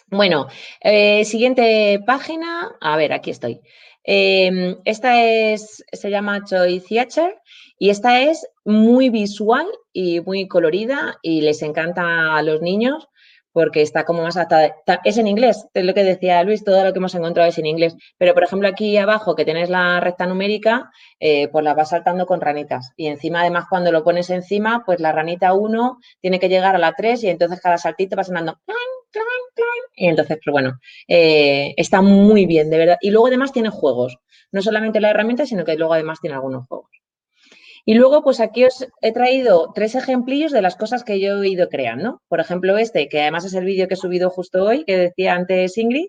Bueno, eh, siguiente página. A ver, aquí estoy. Em, esta es, se llama Choi Theater y esta es muy visual y muy colorida y les encanta a los niños porque está como más hasta Es en inglés, es lo que decía Luis, todo lo que hemos encontrado es en inglés. Pero, por ejemplo, aquí abajo que tienes la recta numérica, eh, pues la vas saltando con ranitas. Y encima, además, cuando lo pones encima, pues la ranita 1 tiene que llegar a la 3 y entonces cada saltito va sonando... Y entonces, pues bueno, eh, está muy bien, de verdad. Y luego además tiene juegos. No solamente la herramienta, sino que luego además tiene algunos juegos. Y luego, pues aquí os he traído tres ejemplillos de las cosas que yo he ido creando. Por ejemplo, este, que además es el vídeo que he subido justo hoy, que decía antes Ingrid,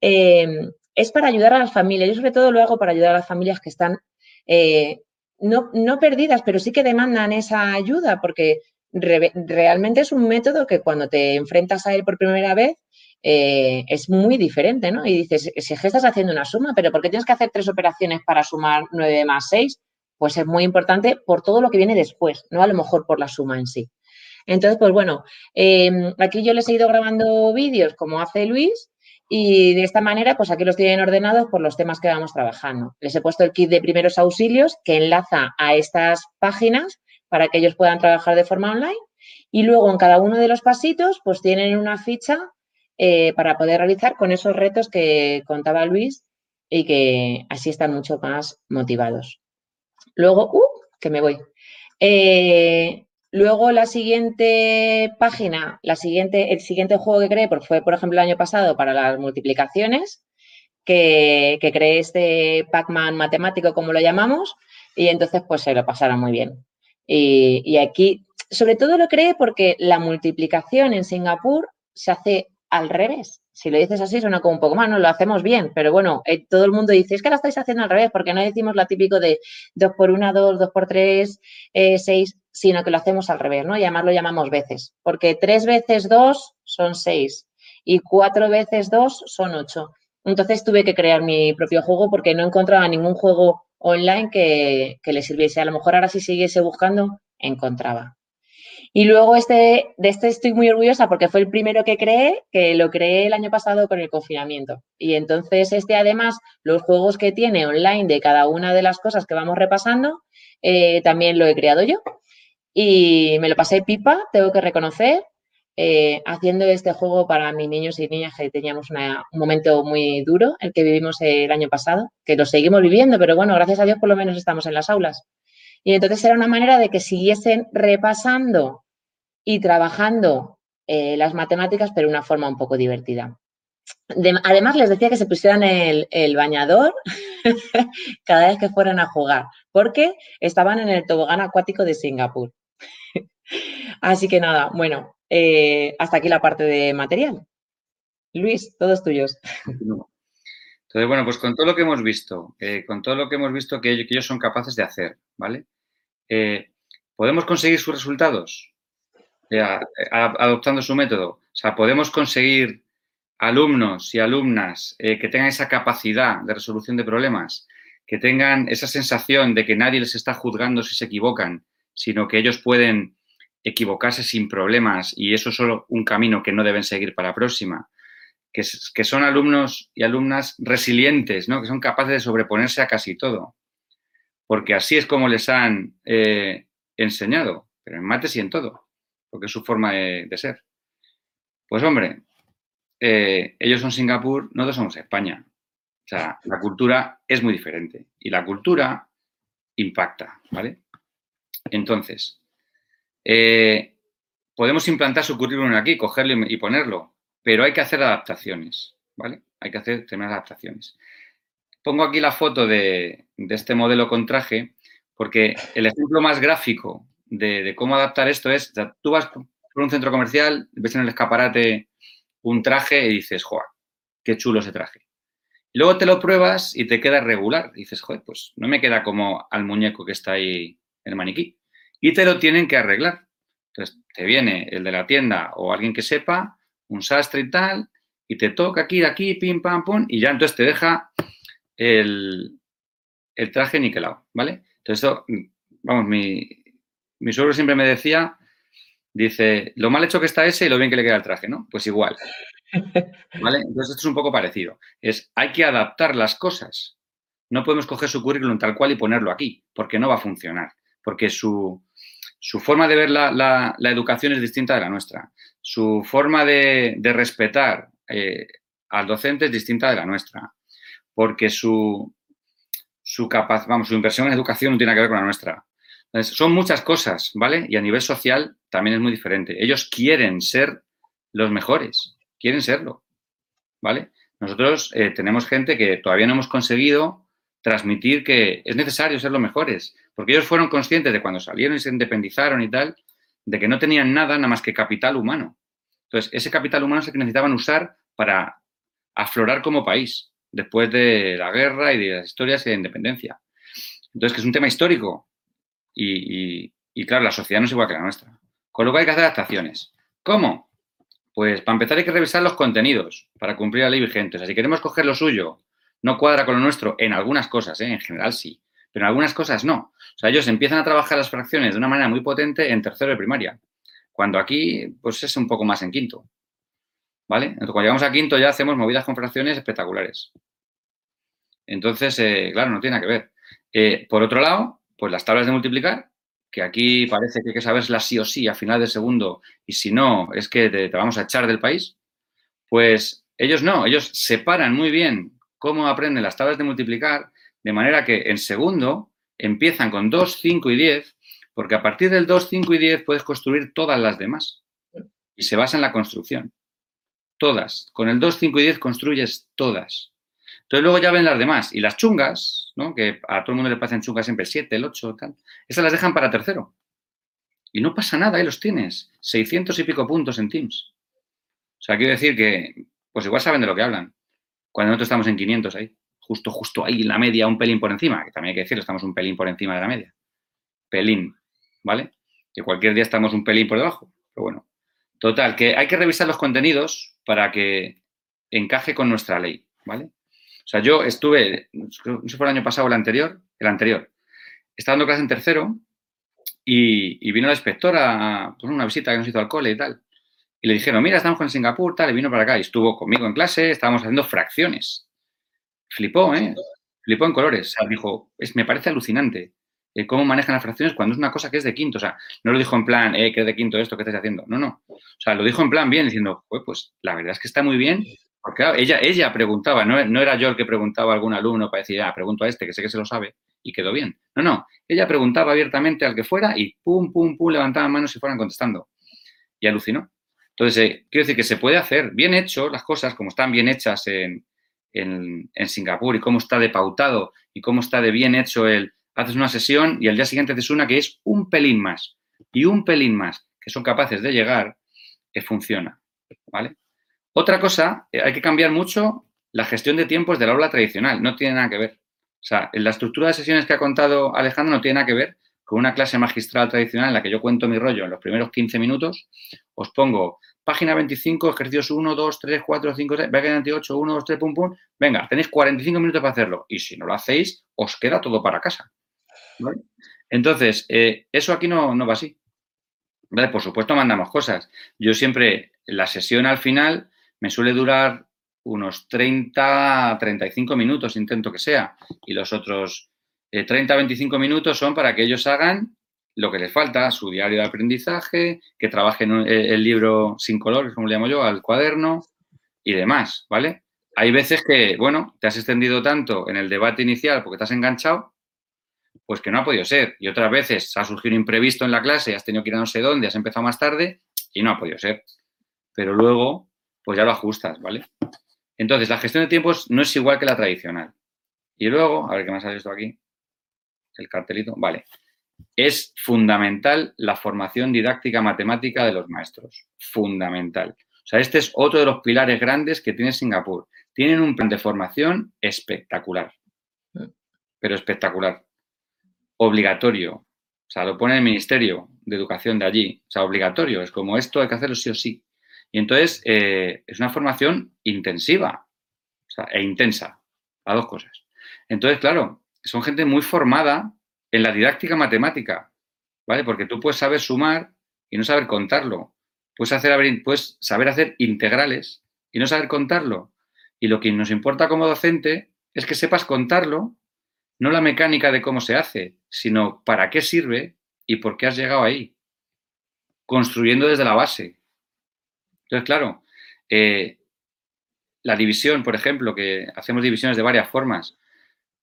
eh, es para ayudar a las familias. Yo sobre todo lo hago para ayudar a las familias que están eh, no, no, perdidas, pero sí que demandan esa ayuda, porque realmente es un método que cuando te enfrentas a él por primera vez, eh, es muy diferente, ¿no? Y dices, si estás haciendo una suma, pero ¿por qué tienes que hacer tres operaciones para sumar 9 más 6? Pues es muy importante por todo lo que viene después, no a lo mejor por la suma en sí. Entonces, pues bueno, em, aquí yo les he ido grabando vídeos como hace Luis y de esta manera, pues aquí los tienen ordenados por los temas que vamos trabajando. Les he puesto el kit de primeros auxilios que enlaza a estas páginas para que ellos puedan trabajar de forma online. Y luego en cada uno de los pasitos, pues tienen una ficha eh, para poder realizar con esos retos que contaba Luis y que así están mucho más motivados. Luego, uh, que me voy. Eh, luego la siguiente página, la siguiente, el siguiente juego que creé, porque fue, por ejemplo, el año pasado para las multiplicaciones, que, que creé este Pac-Man matemático, como lo llamamos, y entonces pues se lo pasaron muy bien. Y, y, aquí, sobre todo lo creé porque la multiplicación en Singapur se hace al revés. Si lo dices así, suena como un poco más, no lo hacemos bien, pero bueno, eh, todo el mundo dice, es que la estáis haciendo al revés, porque no decimos lo típico de 2 por 1, 2, 2 por 3, 6, sino que lo hacemos al revés, ¿no? Y además lo llamamos veces, porque 3 veces 2 son 6 y 4 veces 2 son 8. Entonces tuve que crear mi propio juego porque no encontraba ningún juego online que, que le sirviese. A lo mejor ahora si siguiese buscando, encontraba. Y luego este, de este estoy muy orgullosa porque fue el primero que creé, que lo creé el año pasado con el confinamiento. Y entonces este además, los juegos que tiene online de cada una de las cosas que vamos repasando, eh, también lo he creado yo. Y me lo pasé pipa, tengo que reconocer, eh, haciendo este juego para mis niños y niñas que teníamos un momento muy duro, el que vivimos el año pasado, que lo seguimos viviendo, pero bueno, gracias a Dios por lo menos estamos en las aulas. Y entonces era una manera de que siguiesen repasando y trabajando eh, las matemáticas, pero de una forma un poco divertida. además, les decía que se pusieran el, bañador cada vez que fueran a jugar, porque estaban en el tobogán acuático de Singapur. Así que nada, bueno, eh, hasta aquí la parte de material. Luis, todos tuyos. Entonces, bueno, pues con todo lo que hemos visto, eh, con todo lo que hemos visto que ellos, son capaces de hacer, ¿vale? ¿Podemos conseguir sus resultados? adoptando su método. O sea, podemos conseguir alumnos y alumnas eh, que tengan esa capacidad de resolución de problemas, que tengan esa sensación de que nadie les está juzgando si se equivocan, sino que ellos pueden equivocarse sin problemas y eso es solo un camino que no deben seguir para la próxima. Que, son alumnos y alumnas resilientes, ¿no? que son capaces de sobreponerse a casi todo. Porque así es como les han eh, enseñado, pero en mates y en todo porque es su forma de, ser. Pues hombre, eh, ellos son Singapur, nosotros somos España. O sea, la cultura es muy diferente y la cultura impacta, ¿vale? Entonces, eh, podemos implantar su currículum aquí, cogerlo y ponerlo, pero hay que hacer adaptaciones, ¿vale? Hay que hacer determinadas adaptaciones. Pongo aquí la foto de, este modelo con traje porque el ejemplo más gráfico de, cómo adaptar esto es, tú vas por un centro comercial, ves en el escaparate un traje y dices, joder, qué chulo ese traje. Luego te lo pruebas y te queda regular. Dices, joder, pues no me queda como al muñeco que está ahí en el maniquí. Y te lo tienen que arreglar. Entonces, te viene el de la tienda o alguien que sepa, un sastre y tal, y te toca aquí, de aquí, pim, pam, pum, y ya entonces te deja el, el traje niquelado, ¿vale? Entonces, esto, vamos, mi, mi suegro siempre me decía, dice, lo mal hecho que está ese y lo bien que le queda el traje, ¿no? Pues igual. ¿Vale? Entonces esto es un poco parecido. Es, hay que adaptar las cosas. No podemos coger su currículum tal cual y ponerlo aquí, porque no va a funcionar. Porque su, forma de ver la, educación es distinta de la nuestra. Su forma de, respetar eh, al docente es distinta de la nuestra. Porque su, su capaz, vamos, su inversión en educación no tiene que ver con la nuestra son muchas cosas, ¿vale? Y a nivel social también es muy diferente. Ellos quieren ser los mejores, quieren serlo, ¿vale? Nosotros eh, tenemos gente que todavía no hemos conseguido transmitir que es necesario ser los mejores, porque ellos fueron conscientes de cuando salieron y se independizaron y tal, de que no tenían nada nada más que capital humano. Entonces, ese capital humano es el que necesitaban usar para aflorar como país, después de la guerra y de las historias de independencia. Entonces, que es un tema histórico y, y claro, la sociedad no es igual que la nuestra. Con lo cual hay que hacer adaptaciones. ¿Cómo? Pues para empezar hay que revisar los contenidos para cumplir la ley vigente. O sea, si queremos coger lo suyo, no cuadra con lo nuestro en algunas cosas, ¿eh? en general sí, pero en algunas cosas no. O sea, ellos empiezan a trabajar las fracciones de una manera muy potente en tercero de primaria, cuando aquí pues es un poco más en quinto. ¿Vale? Cuando llegamos a quinto ya hacemos movidas con fracciones espectaculares. Entonces, eh, claro, no tiene nada que ver. Eh, por otro lado, pues las tablas de multiplicar que aquí parece que hay que saberlas sí o sí a final de segundo y si no, es que te, vamos a echar del país, pues ellos no, ellos separan muy bien cómo aprenden las tablas de multiplicar, de manera que en segundo empiezan con 2, 5 y 10, porque a partir del 2, 5 y 10 puedes construir todas las demás. Y se basa en la construcción. Todas. Con el 2, 5 y 10 construyes todas. Entonces luego ya ven las demás. Y las chungas, ¿no? que a todo el mundo le pasan chungas siempre 7, el 8, tal, esas las dejan para tercero. Y no pasa nada, ahí los tienes. 600 y pico puntos en Teams. O sea, quiero decir que, pues igual saben de lo que hablan. Cuando nosotros estamos en 500 ahí, justo, justo ahí la media, un pelín por encima, que también hay que decirlo, estamos un pelín por encima de la media. Pelín, ¿vale? Que cualquier día estamos un pelín por debajo. Pero bueno, total, que hay que revisar los contenidos para que encaje con nuestra ley, ¿vale? O sea, yo estuve, no sé si fue el año pasado o el anterior, el anterior, estaba dando clase en tercero y, vino la inspectora, pues una visita que nos hizo al cole y tal. Y le dijeron, mira, estamos con Singapur, tal, y vino para acá y estuvo conmigo en clase, estábamos haciendo fracciones. Flipó, ¿eh? Flipó en colores. O sea, dijo, es, me parece alucinante eh, cómo manejan las fracciones cuando es una cosa que es de quinto. O sea, no lo dijo en plan, eh, que es de quinto esto, que estás haciendo? No, no. O sea, lo dijo en plan bien, diciendo, pues la verdad es que está muy bien porque ella, ella preguntaba, no, era yo el que preguntaba a algún alumno para decir, ah, pregunto a este, que sé que se lo sabe, y quedó bien. No, no, ella preguntaba abiertamente al que fuera y pum, pum, pum, levantaban manos y fueran contestando. Y alucinó. Entonces, eh, quiero decir que se puede hacer bien hecho las cosas, como están bien hechas en, en, Singapur y cómo está de pautado y cómo está de bien hecho el, haces una sesión y al día siguiente haces una que es un pelín más y un pelín más, que son capaces de llegar, que funciona. ¿Vale? Otra cosa, eh, hay que cambiar mucho la gestión de tiempos del aula tradicional, no tiene nada que ver. O sea, en la estructura de sesiones que ha contado Alejandro no tiene nada que ver con una clase magistral tradicional en la que yo cuento mi rollo en los primeros 15 minutos, os pongo página 25, ejercicios 1, 2, 3, 4, 5, 6, página 28, 1, 2, 3, pum, pum. Venga, tenéis 45 minutos para hacerlo. Y si no lo hacéis, os queda todo para casa. Entonces, eh, eso aquí no, no va así. Por supuesto, mandamos cosas. Yo siempre, la sesión al final, me suele durar unos 30, 35 minutos, intento que sea, y los otros 30, eh, 25 minutos son para que ellos hagan lo que les falta, su diario de aprendizaje, que trabajen eh, el libro sin colores, como le llamo yo, al cuaderno y demás, ¿vale? Hay veces que, bueno, te has extendido tanto en el debate inicial porque te has enganchado, pues que no ha podido ser. Y otras veces ha surgido un imprevisto en la clase, has tenido que ir a no sé dónde, has empezado más tarde y no ha podido ser. Pero luego pues ya lo ajustas, ¿vale? Entonces, la gestión de tiempos no es igual que la tradicional. Y luego, a ver qué más ha esto aquí. El cartelito, vale. Es fundamental la formación didáctica matemática de los maestros. Fundamental. O sea, este es otro de los pilares grandes que tiene Singapur. Tienen un plan de formación espectacular. Pero espectacular. Obligatorio. O sea, lo pone el Ministerio de Educación de allí. O sea, obligatorio. Es como esto hay que hacerlo sí o sí. Y entonces eh, es una formación intensiva e intensa, a dos cosas. Entonces, claro, son gente muy formada en la didáctica matemática, ¿vale? Porque tú puedes saber sumar y no saber contarlo. Puedes, hacer, saber hacer integrales y no saber contarlo. Y lo que nos importa como docente es que sepas contarlo, no la mecánica de cómo se hace, sino para qué sirve y por qué has llegado ahí. Construyendo desde la base. Entonces, claro, eh, la división, por ejemplo, que hacemos divisiones de varias formas.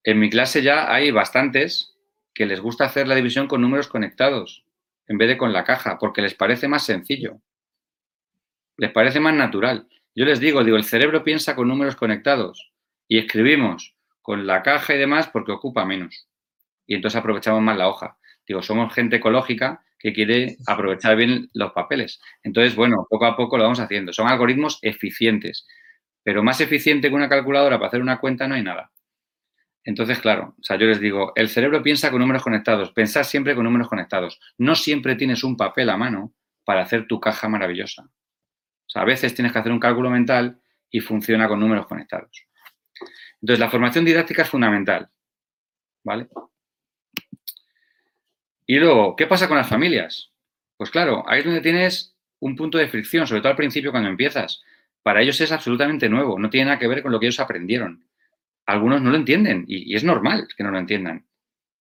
En mi clase ya hay bastantes que les gusta hacer la división con números conectados en vez de con la caja, porque les parece más sencillo. Les parece más natural. Yo les digo, digo, el cerebro piensa con números conectados y escribimos con la caja y demás porque ocupa menos. Y entonces aprovechamos más la hoja. Digo, somos gente ecológica que quiere aprovechar bien los papeles. Entonces, bueno, poco a poco lo vamos haciendo. Son algoritmos eficientes, pero más eficiente que una calculadora para hacer una cuenta no hay nada. Entonces, claro, o sea, yo les digo, el cerebro piensa con números conectados, pensar siempre con números conectados. No siempre tienes un papel a mano para hacer tu caja maravillosa. O sea, a veces tienes que hacer un cálculo mental y funciona con números conectados. Entonces, la formación didáctica es fundamental. ¿Vale? Y luego, ¿qué pasa con las familias? Pues claro, ahí es donde tienes un punto de fricción, sobre todo al principio cuando empiezas. Para ellos es absolutamente nuevo, no tiene nada que ver con lo que ellos aprendieron algunos no lo entienden y, es normal que no lo entiendan,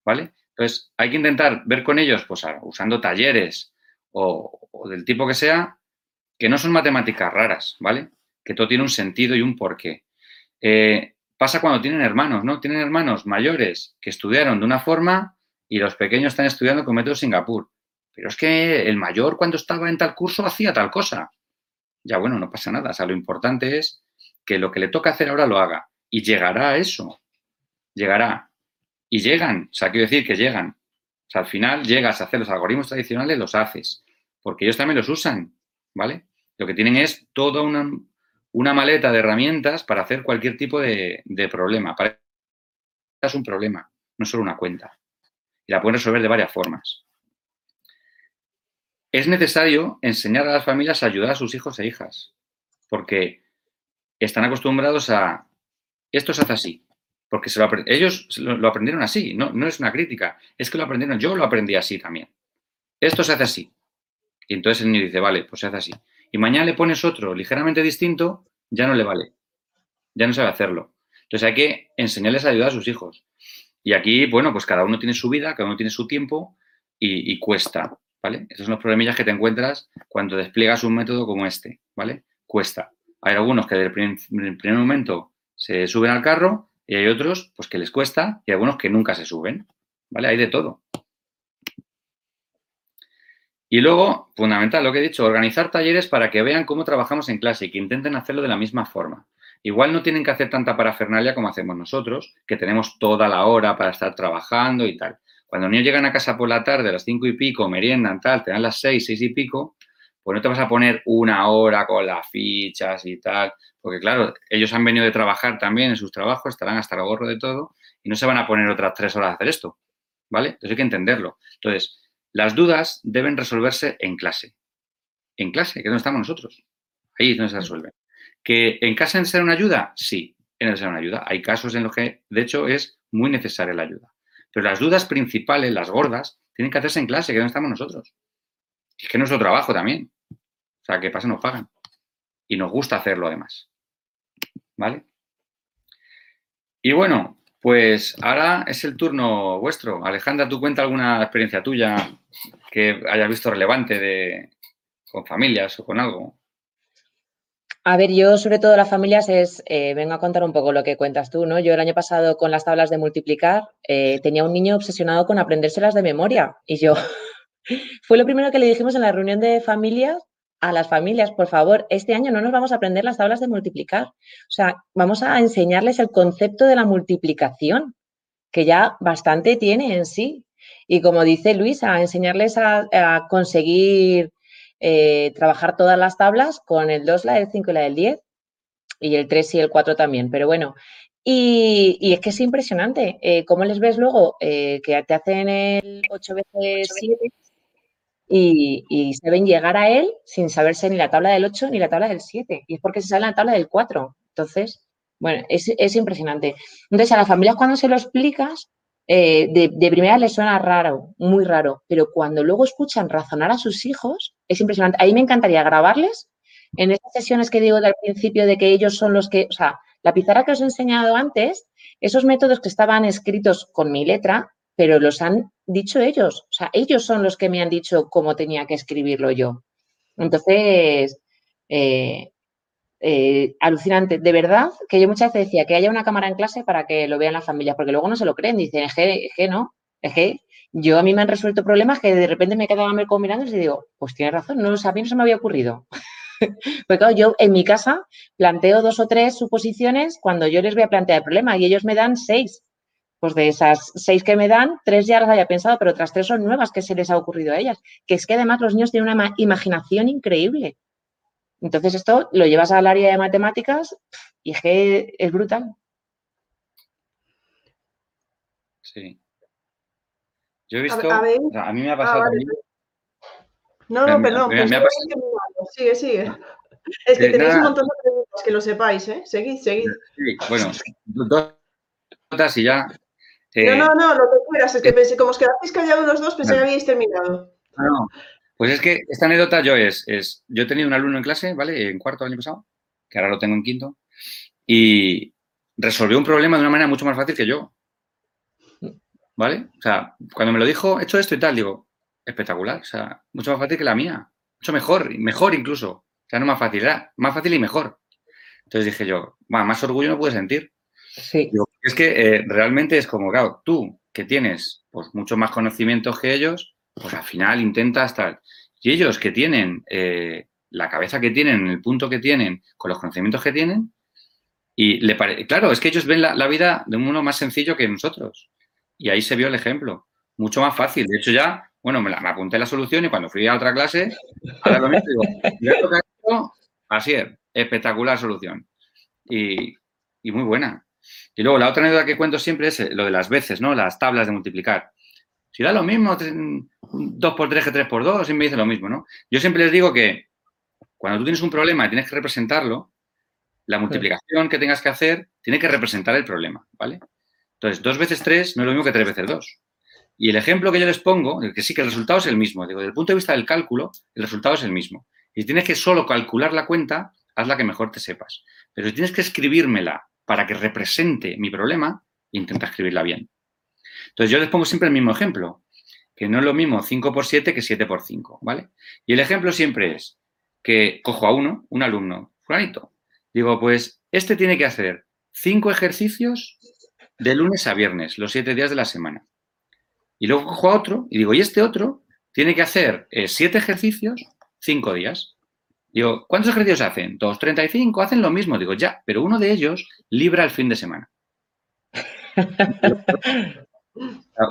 ¿vale? Entonces, hay que intentar ver con ellos, pues usando talleres o, del tipo que sea, que no son matemáticas raras, ¿vale? Que todo tiene un sentido y un porqué. Eh, pasa cuando tienen hermanos, ¿no? Tienen hermanos mayores que estudiaron de una forma y los pequeños están estudiando con método Singapur. Pero es que el mayor cuando estaba en tal curso hacía tal cosa. Ya bueno, no pasa nada. O sea, lo importante es que lo que le toca hacer ahora lo haga. Y llegará a eso. Llegará. Y llegan. O sea, quiero decir que llegan. O sea, al final llegas a hacer los algoritmos tradicionales, los haces. Porque ellos también los usan. ¿Vale? Lo que tienen es toda una, una maleta de herramientas para hacer cualquier tipo de, de problema. Para es un problema, no solo una cuenta. Y la pueden resolver de varias formas. Es necesario enseñar a las familias a ayudar a sus hijos e hijas, porque están acostumbrados a esto se hace así. Porque se lo ellos lo, aprendieron así, no, no es una crítica, es que lo aprendieron, yo lo aprendí así también. Esto se hace así. Y entonces el niño dice, vale, pues se hace así. Y mañana le pones otro ligeramente distinto, ya no le vale. Ya no sabe hacerlo. Entonces hay que enseñarles a ayudar a sus hijos. Y aquí, bueno, pues cada uno tiene su vida, cada uno tiene su tiempo y, cuesta, ¿vale? Esos son los problemillas que te encuentras cuando despliegas un método como este, ¿vale? Cuesta. Hay algunos que desde el primer momento se suben al carro y hay otros pues que les cuesta y algunos que nunca se suben. ¿Vale? Hay de todo. Y luego, fundamental, lo que he dicho, organizar talleres para que vean cómo trabajamos en clase y que intenten hacerlo de la misma forma. Igual no tienen que hacer tanta parafernalia como hacemos nosotros, que tenemos toda la hora para estar trabajando y tal. Cuando los niños llegan a casa por la tarde a las cinco y pico, meriendan, tal, te dan las seis, seis y pico, pues no te vas a poner una hora con las fichas y tal, porque claro, ellos han venido de trabajar también en sus trabajos, estarán hasta el gorro de todo y no se van a poner otras tres horas a hacer esto, ¿vale? Entonces hay que entenderlo. Entonces, las dudas deben resolverse en clase. En clase, que es donde estamos nosotros. Ahí es donde se resuelven. ¿Que en casa es una ayuda? Sí, en ser una ayuda. Hay casos en los que, de hecho, es muy necesaria la ayuda. Pero las dudas principales, las gordas, tienen que hacerse en clase, que es donde estamos nosotros. Es que es nuestro trabajo también. O sea, que pasa, nos pagan. Y nos gusta hacerlo además. ¿Vale? Y bueno, pues ahora es el turno vuestro. Alejandra, ¿tú cuenta alguna experiencia tuya que hayas visto relevante de, con familias o con algo? A ver, yo sobre todo las familias es, eh, vengo a contar un poco lo que cuentas tú, ¿no? Yo el año pasado con las tablas de multiplicar eh, tenía un niño obsesionado con aprendérselas de memoria y yo, fue lo primero que le dijimos en la reunión de familias a las familias, por favor, este año no nos vamos a aprender las tablas de multiplicar. O sea, vamos a enseñarles el concepto de la multiplicación, que ya bastante tiene en sí. Y como dice Luisa, a enseñarles a, conseguir eh, trabajar todas las tablas con el 2, la del 5 y la del 10, y el 3 y el 4 también. Pero bueno, y, es que es impresionante. Eh, ¿Cómo les ves luego eh, que te hacen el 8 veces 7? Y, se ven llegar a él sin saberse ni la tabla del 8 ni la tabla del 7. Y es porque se sale la tabla del 4. Entonces, bueno, es, impresionante. Entonces, a las familias cuando se lo explicas, eh, de, primera les suena raro, muy raro, pero cuando luego escuchan razonar a sus hijos, es impresionante. Ahí me encantaría grabarles en esas sesiones que digo del principio de que ellos son los que, o sea, la pizarra que os he enseñado antes, esos métodos que estaban escritos con mi letra, pero los han dicho ellos. O sea, ellos son los que me han dicho cómo tenía que escribirlo yo. Entonces, eh, eh, alucinante. De verdad que yo muchas veces decía que haya una cámara en clase para que lo vean las familias, porque luego no se lo creen. Dicen, es que, no, es que yo a mí me han resuelto problemas que de repente me quedaba mirando y digo, pues tienes razón, no, a mí no se me había ocurrido. Porque claro, yo en mi casa planteo dos o tres suposiciones cuando yo les voy a plantear el problema y ellos me dan seis. Pues de esas seis que me dan, tres ya las había pensado, pero otras tres son nuevas que se les ha ocurrido a ellas. Que es que además los niños tienen una imaginación increíble. Entonces esto lo llevas al área de matemáticas y es que es brutal. Sí. Yo he visto, a, mí me ha ah, pasado No, no, perdón. Me, Sigue, sigue. Es que eh, tenéis un montón de preguntas, que lo sepáis, ¿eh? Seguid, seguid. Sí, bueno, dos notas y ya. No, no, no, lo que quieras. Es que pensé, como os quedasteis callados los dos, pensé que habíais terminado. No, pues es que esta anécdota yo es, es, yo he tenido un alumno en clase, ¿vale? En cuarto año pasado, que ahora lo tengo en quinto, y resolvió un problema de una manera mucho más fácil que yo. ¿Vale? O sea, cuando me lo dijo, he hecho esto y tal, digo, espectacular, o sea, mucho más fácil que la mía, mucho mejor, mejor incluso. O sea, no más fácil, era más fácil y mejor. Entonces dije yo, más orgullo no pude sentir. Es que eh, realmente es como, claro, tú que tienes pues mucho más conocimientos que ellos, pues al final intentas tal. Y ellos que tienen eh, la cabeza que tienen, el punto que tienen, con los conocimientos que tienen, y le claro, es que ellos ven la, vida de un modo más sencillo que nosotros. Y ahí se vio el ejemplo. Mucho más fácil. De hecho, ya, bueno, me, apunté la solución y cuando fui a otra clase, ahora lo mismo, digo, así es, espectacular solución. Y, muy buena. Y luego la otra anécdota que cuento siempre es lo de las veces, ¿no? Las tablas de multiplicar. Si da lo mismo, 2 por 3 que 3 por 2, siempre dice lo mismo, ¿no? Yo siempre les digo que cuando tú tienes un problema y tienes que representarlo, la multiplicación que tengas que hacer tiene que representar el problema, ¿vale? Entonces, 2 veces 3 no es lo mismo que 3 veces 2. Y el ejemplo que yo les pongo, que sí que el resultado es el mismo, digo, desde el punto de vista del cálculo, el resultado es el mismo. Y si tienes que solo calcular la cuenta, haz la que mejor te sepas. Pero si tienes que escribírmela para que represente mi problema, intenta escribirla bien. Entonces, yo les pongo siempre el mismo ejemplo, que no es lo mismo 5 por 7 que 7 por 5, ¿vale? Y el ejemplo siempre es que cojo a uno, un alumno, fulanito, digo, pues este tiene que hacer 5 ejercicios de lunes a viernes, los 7 días de la semana. Y luego cojo a otro y digo, y este otro tiene que hacer 7 eh, ejercicios, 5 días. Digo, ¿cuántos ejercicios hacen? 2.35, hacen lo mismo. Digo, ya, pero uno de ellos libra el fin de semana.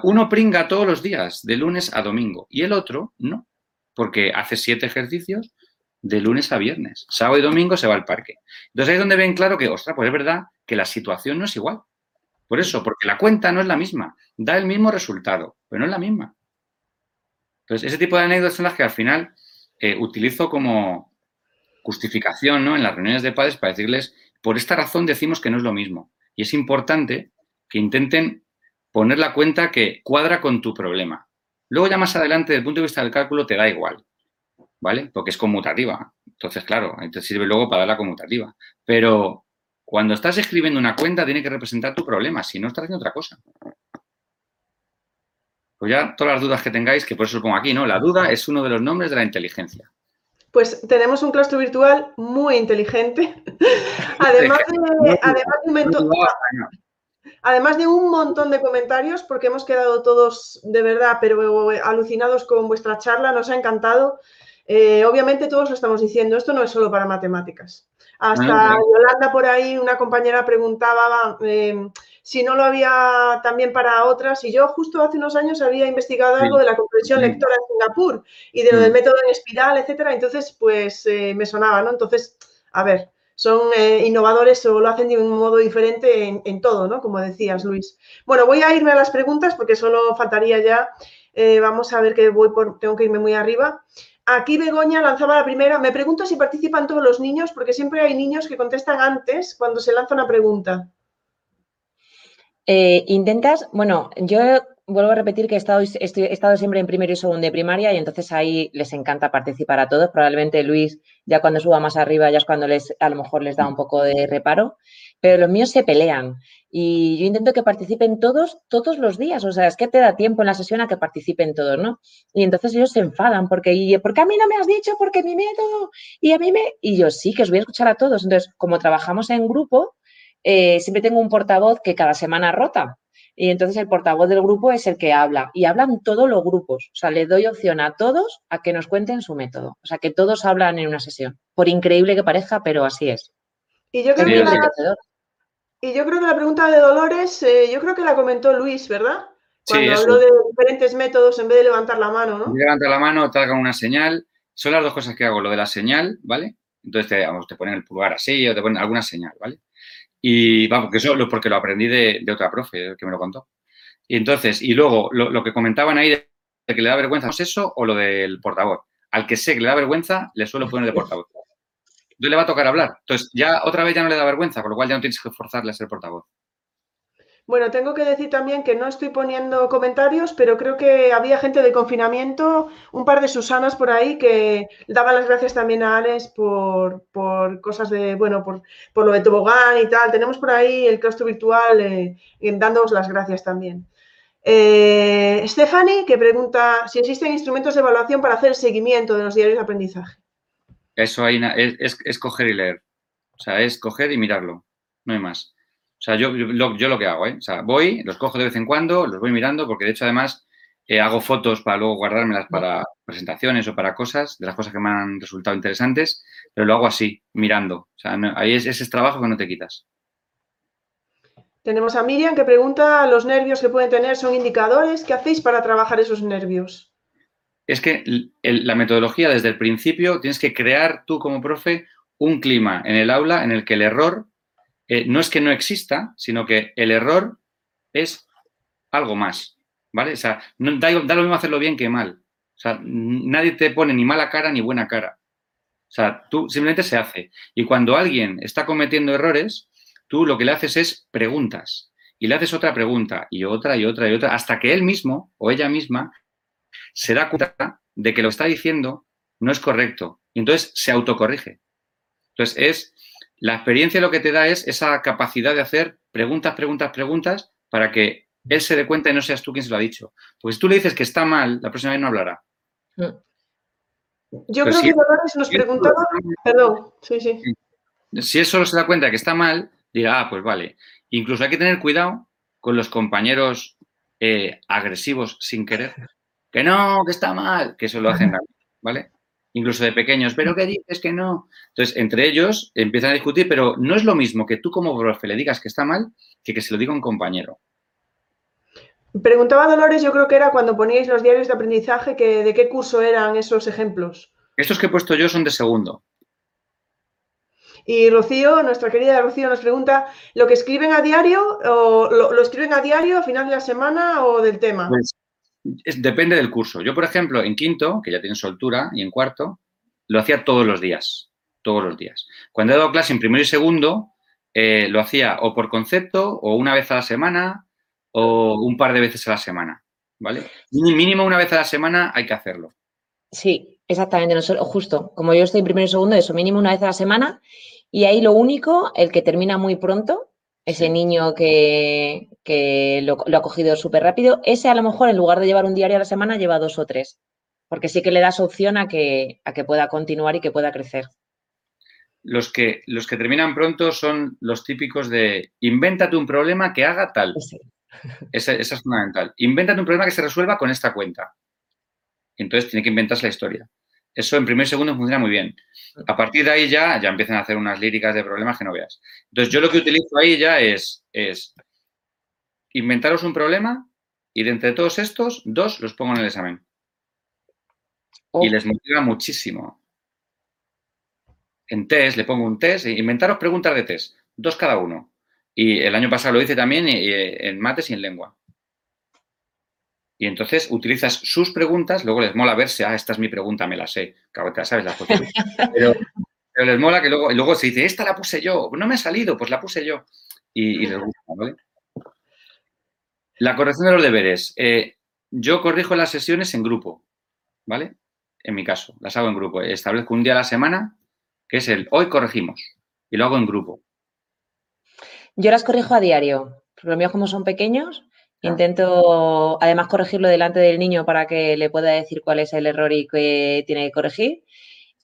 Uno pringa todos los días, de lunes a domingo, y el otro no, porque hace siete ejercicios de lunes a viernes. Sábado y domingo se va al parque. Entonces ahí es donde ven claro que, ostras, pues es verdad que la situación no es igual. Por eso, porque la cuenta no es la misma. Da el mismo resultado, pero no es la misma. Entonces, ese tipo de anécdotas son las que al final eh, utilizo como justificación ¿no? en las reuniones de padres para decirles, por esta razón decimos que no es lo mismo. Y es importante que intenten poner la cuenta que cuadra con tu problema. Luego ya más adelante, desde el punto de vista del cálculo, te da igual, ¿vale? Porque es conmutativa. Entonces, claro, te sirve luego para dar la conmutativa. Pero cuando estás escribiendo una cuenta, tiene que representar tu problema, si no estás haciendo otra cosa. Pues ya todas las dudas que tengáis, que por eso lo pongo aquí, ¿no? La duda es uno de los nombres de la inteligencia. Pues tenemos un claustro virtual muy inteligente. además, de, además de un Además de un montón de comentarios, porque hemos quedado todos de verdad, pero alucinados con vuestra charla, nos ha encantado. Eh, obviamente todos lo estamos diciendo, esto no es solo para matemáticas. Hasta ah, Yolanda por ahí, una compañera preguntaba eh, si no lo había también para otras. Y yo justo hace unos años había investigado algo de la comprensión lectora en Singapur y de lo del método en espiral, etcétera. Entonces, pues eh, me sonaba, ¿no? Entonces, a ver, son eh, innovadores o lo hacen de un modo diferente en, todo, ¿no? Como decías, Luis. Bueno, voy a irme a las preguntas porque solo faltaría ya. Eh, vamos a ver que voy por, tengo que irme muy arriba. Aquí Begoña lanzaba la primera. Me pregunto si participan todos los niños, porque siempre hay niños que contestan antes cuando se lanza una pregunta. Eh, intentas, bueno, yo vuelvo a repetir que he estado, siempre en primero y segundo de primaria y entonces ahí les encanta participar a todos. Probablemente Luis, ya cuando suba más arriba, ya es cuando les, a lo mejor les da un poco de reparo, pero los míos se pelean y yo intento que participen todos, todos los días. O sea, es que te da tiempo en la sesión a que participen todos, ¿no? Y entonces ellos se enfadan porque, y, ¿por qué a mí no me has dicho? Porque mi método, y a mí me... Y yo sí, que os voy a escuchar a todos. Entonces, como trabajamos en grupo, eh, siempre tengo un portavoz que cada semana rota. y entonces el portavoz del grupo es el que habla y hablan todos los grupos. O sea, le doy opción a todos a que nos cuenten su método. O sea, que todos hablan en una sesión. Por increíble que parezca, pero así es. Y yo creo, que la, y yo creo que la pregunta de Dolores, eh, yo creo que la comentó Luis, ¿verdad? Cuando habló de diferentes métodos en vez de levantar la mano, ¿no? Levanta la mano, te una señal. Son las dos cosas que hago. Lo de la señal, ¿vale? Entonces te, vamos, te ponen el pulgar así o te ponen alguna señal, ¿vale? Y vamos, que eso es porque lo aprendí de, otra profe que me lo contó. Y entonces, y luego lo, que comentaban ahí de, que le da vergüenza, ¿es eso o lo del portavoz? Al que sé que le da vergüenza, le suelo poner de portavoz. Entonces le va a tocar hablar. Entonces ya otra vez ya no le da vergüenza, por lo cual ya no tienes que forzarle a ser portavoz. Bueno, tengo que decir también que no estoy poniendo comentarios, pero creo que había gente de confinamiento, un par de Susanas por ahí, que daban las gracias también a Alex por, cosas de, bueno, por, lo de tobogán y tal. Tenemos por ahí el claustro virtual eh, dándoos las gracias también. Eh, Stephanie, que pregunta si existen instrumentos de evaluación para hacer el seguimiento de los diarios de aprendizaje. Eso hay, es, es coger y leer. O sea, es coger y mirarlo. No hay más. O sea, yo, yo, lo que hago, ¿eh? O sea, voy, los cojo de vez en cuando, los voy mirando, porque de hecho además eh, hago fotos para luego guardármelas para presentaciones o para cosas, de las cosas que me han resultado interesantes, pero lo hago así, mirando. O sea, ahí es, ese trabajo que no te quitas. Tenemos a Miriam que pregunta, ¿los nervios que pueden tener son indicadores? ¿Qué hacéis para trabajar esos nervios? Es que la metodología desde el principio tienes que crear tú como profe un clima en el aula en el que el error eh, no es que no exista, sino que el error es algo más, ¿vale? O sea, no, da, lo mismo hacerlo bien que mal. O sea, nadie te pone ni mala cara ni buena cara. O sea, tú simplemente se hace. Y cuando alguien está cometiendo errores, tú lo que le haces es preguntas. Y le haces otra pregunta y otra y otra y otra, hasta que él mismo o ella misma se da cuenta de que lo está diciendo no es correcto. Y entonces se autocorrige. Entonces es la experiencia lo que te da es esa capacidad de hacer preguntas, preguntas, preguntas para que él se dé cuenta y no seas tú quien se lo ha dicho. Pues si tú le dices que está mal, la próxima vez no hablará. Mm. Yo creo que Dolores nos preguntaba, perdón, sí, sí. Si él solo se da cuenta de que está mal, dirá, ah, pues vale. Incluso hay que tener cuidado con los compañeros eh, agresivos sin querer. Que no, que está mal, que eso lo hacen, ¿vale? Incluso de pequeños, pero ¿qué dices que no? Entonces, entre ellos empiezan a discutir, pero no es lo mismo que tú como profe le digas que está mal que que se lo diga un compañero. Preguntaba Dolores, yo creo que era cuando poníais los diarios de aprendizaje, que, ¿de qué curso eran esos ejemplos? Estos que he puesto yo son de segundo. Y Rocío, nuestra querida Rocío, nos pregunta, ¿lo que escriben a diario, o lo, escriben a diario a final de la semana o del tema? Pues depende del curso. Yo, por ejemplo, en quinto, que ya tiene soltura, y en cuarto, lo hacía todos los días, todos los días. Cuando he dado clase en primero y segundo, eh, lo hacía o por concepto, o una vez a la semana, o un par de veces a la semana, ¿vale? Mínimo una vez a la semana hay que hacerlo. Sí, exactamente, justo. Como yo estoy en primero y segundo, eso, mínimo una vez a la semana. Y ahí lo único, el que termina muy pronto, ese niño que, lo, ha cogido súper rápido, ese a lo mejor en lugar de llevar un diario a la semana lleva dos o tres, porque sí que le das opción a que, a que pueda continuar y que pueda crecer. Los que, los que terminan pronto son los típicos de invéntate un problema que haga tal. Esa, esa, es fundamental. Invéntate un problema que se resuelva con esta cuenta. Entonces tiene que inventarse la historia. Eso en primer segundo funciona muy bien. A partir de ahí ya, ya empiezan a hacer unas líricas de problemas que no veas. Entonces, yo lo que utilizo ahí ya es, es inventaros un problema y de entre todos estos, dos los pongo en el examen. Y les motiva muchísimo. En test, le pongo un test, e inventaros preguntas de test, dos cada uno. Y el año pasado lo hice también en mates y en lengua. Y entonces utilizas sus preguntas, luego les mola verse, ah, esta es mi pregunta, me la sé. Claro, te sabes la pero, pero, les mola que luego, luego se dice, esta la puse yo, no me ha salido, pues la puse yo. Y, les gusta, ¿vale? La corrección de los deberes. Eh, yo corrijo las sesiones en grupo, ¿vale? En mi caso, las hago en grupo. Establezco un día a la semana, que es el hoy corregimos, y lo hago en grupo. Yo las corrijo a diario, los míos como son pequeños, Intento además corregirlo delante del niño para que le pueda decir cuál es el error y qué tiene que corregir.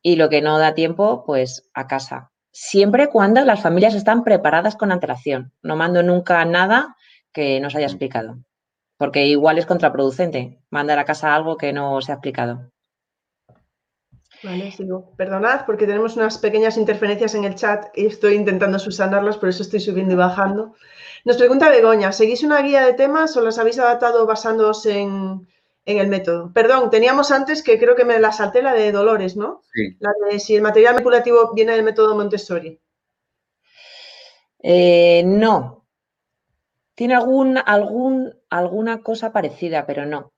Y lo que no da tiempo, pues a casa. Siempre cuando las familias están preparadas con antelación. No mando nunca nada que nos haya explicado. Porque igual es contraproducente mandar a casa algo que no se ha explicado. Vale, sigo. Perdonad porque tenemos unas pequeñas interferencias en el chat y estoy intentando subsanarlas, por eso estoy subiendo y bajando. Nos pregunta Begoña, ¿seguís una guía de temas o las habéis adaptado basándoos en, el método? Perdón, teníamos antes que creo que me la salté la de Dolores, ¿no? Sí. La de si el material manipulativo viene del método Montessori. Eh, no. Tiene algún, algún, alguna cosa parecida, pero no.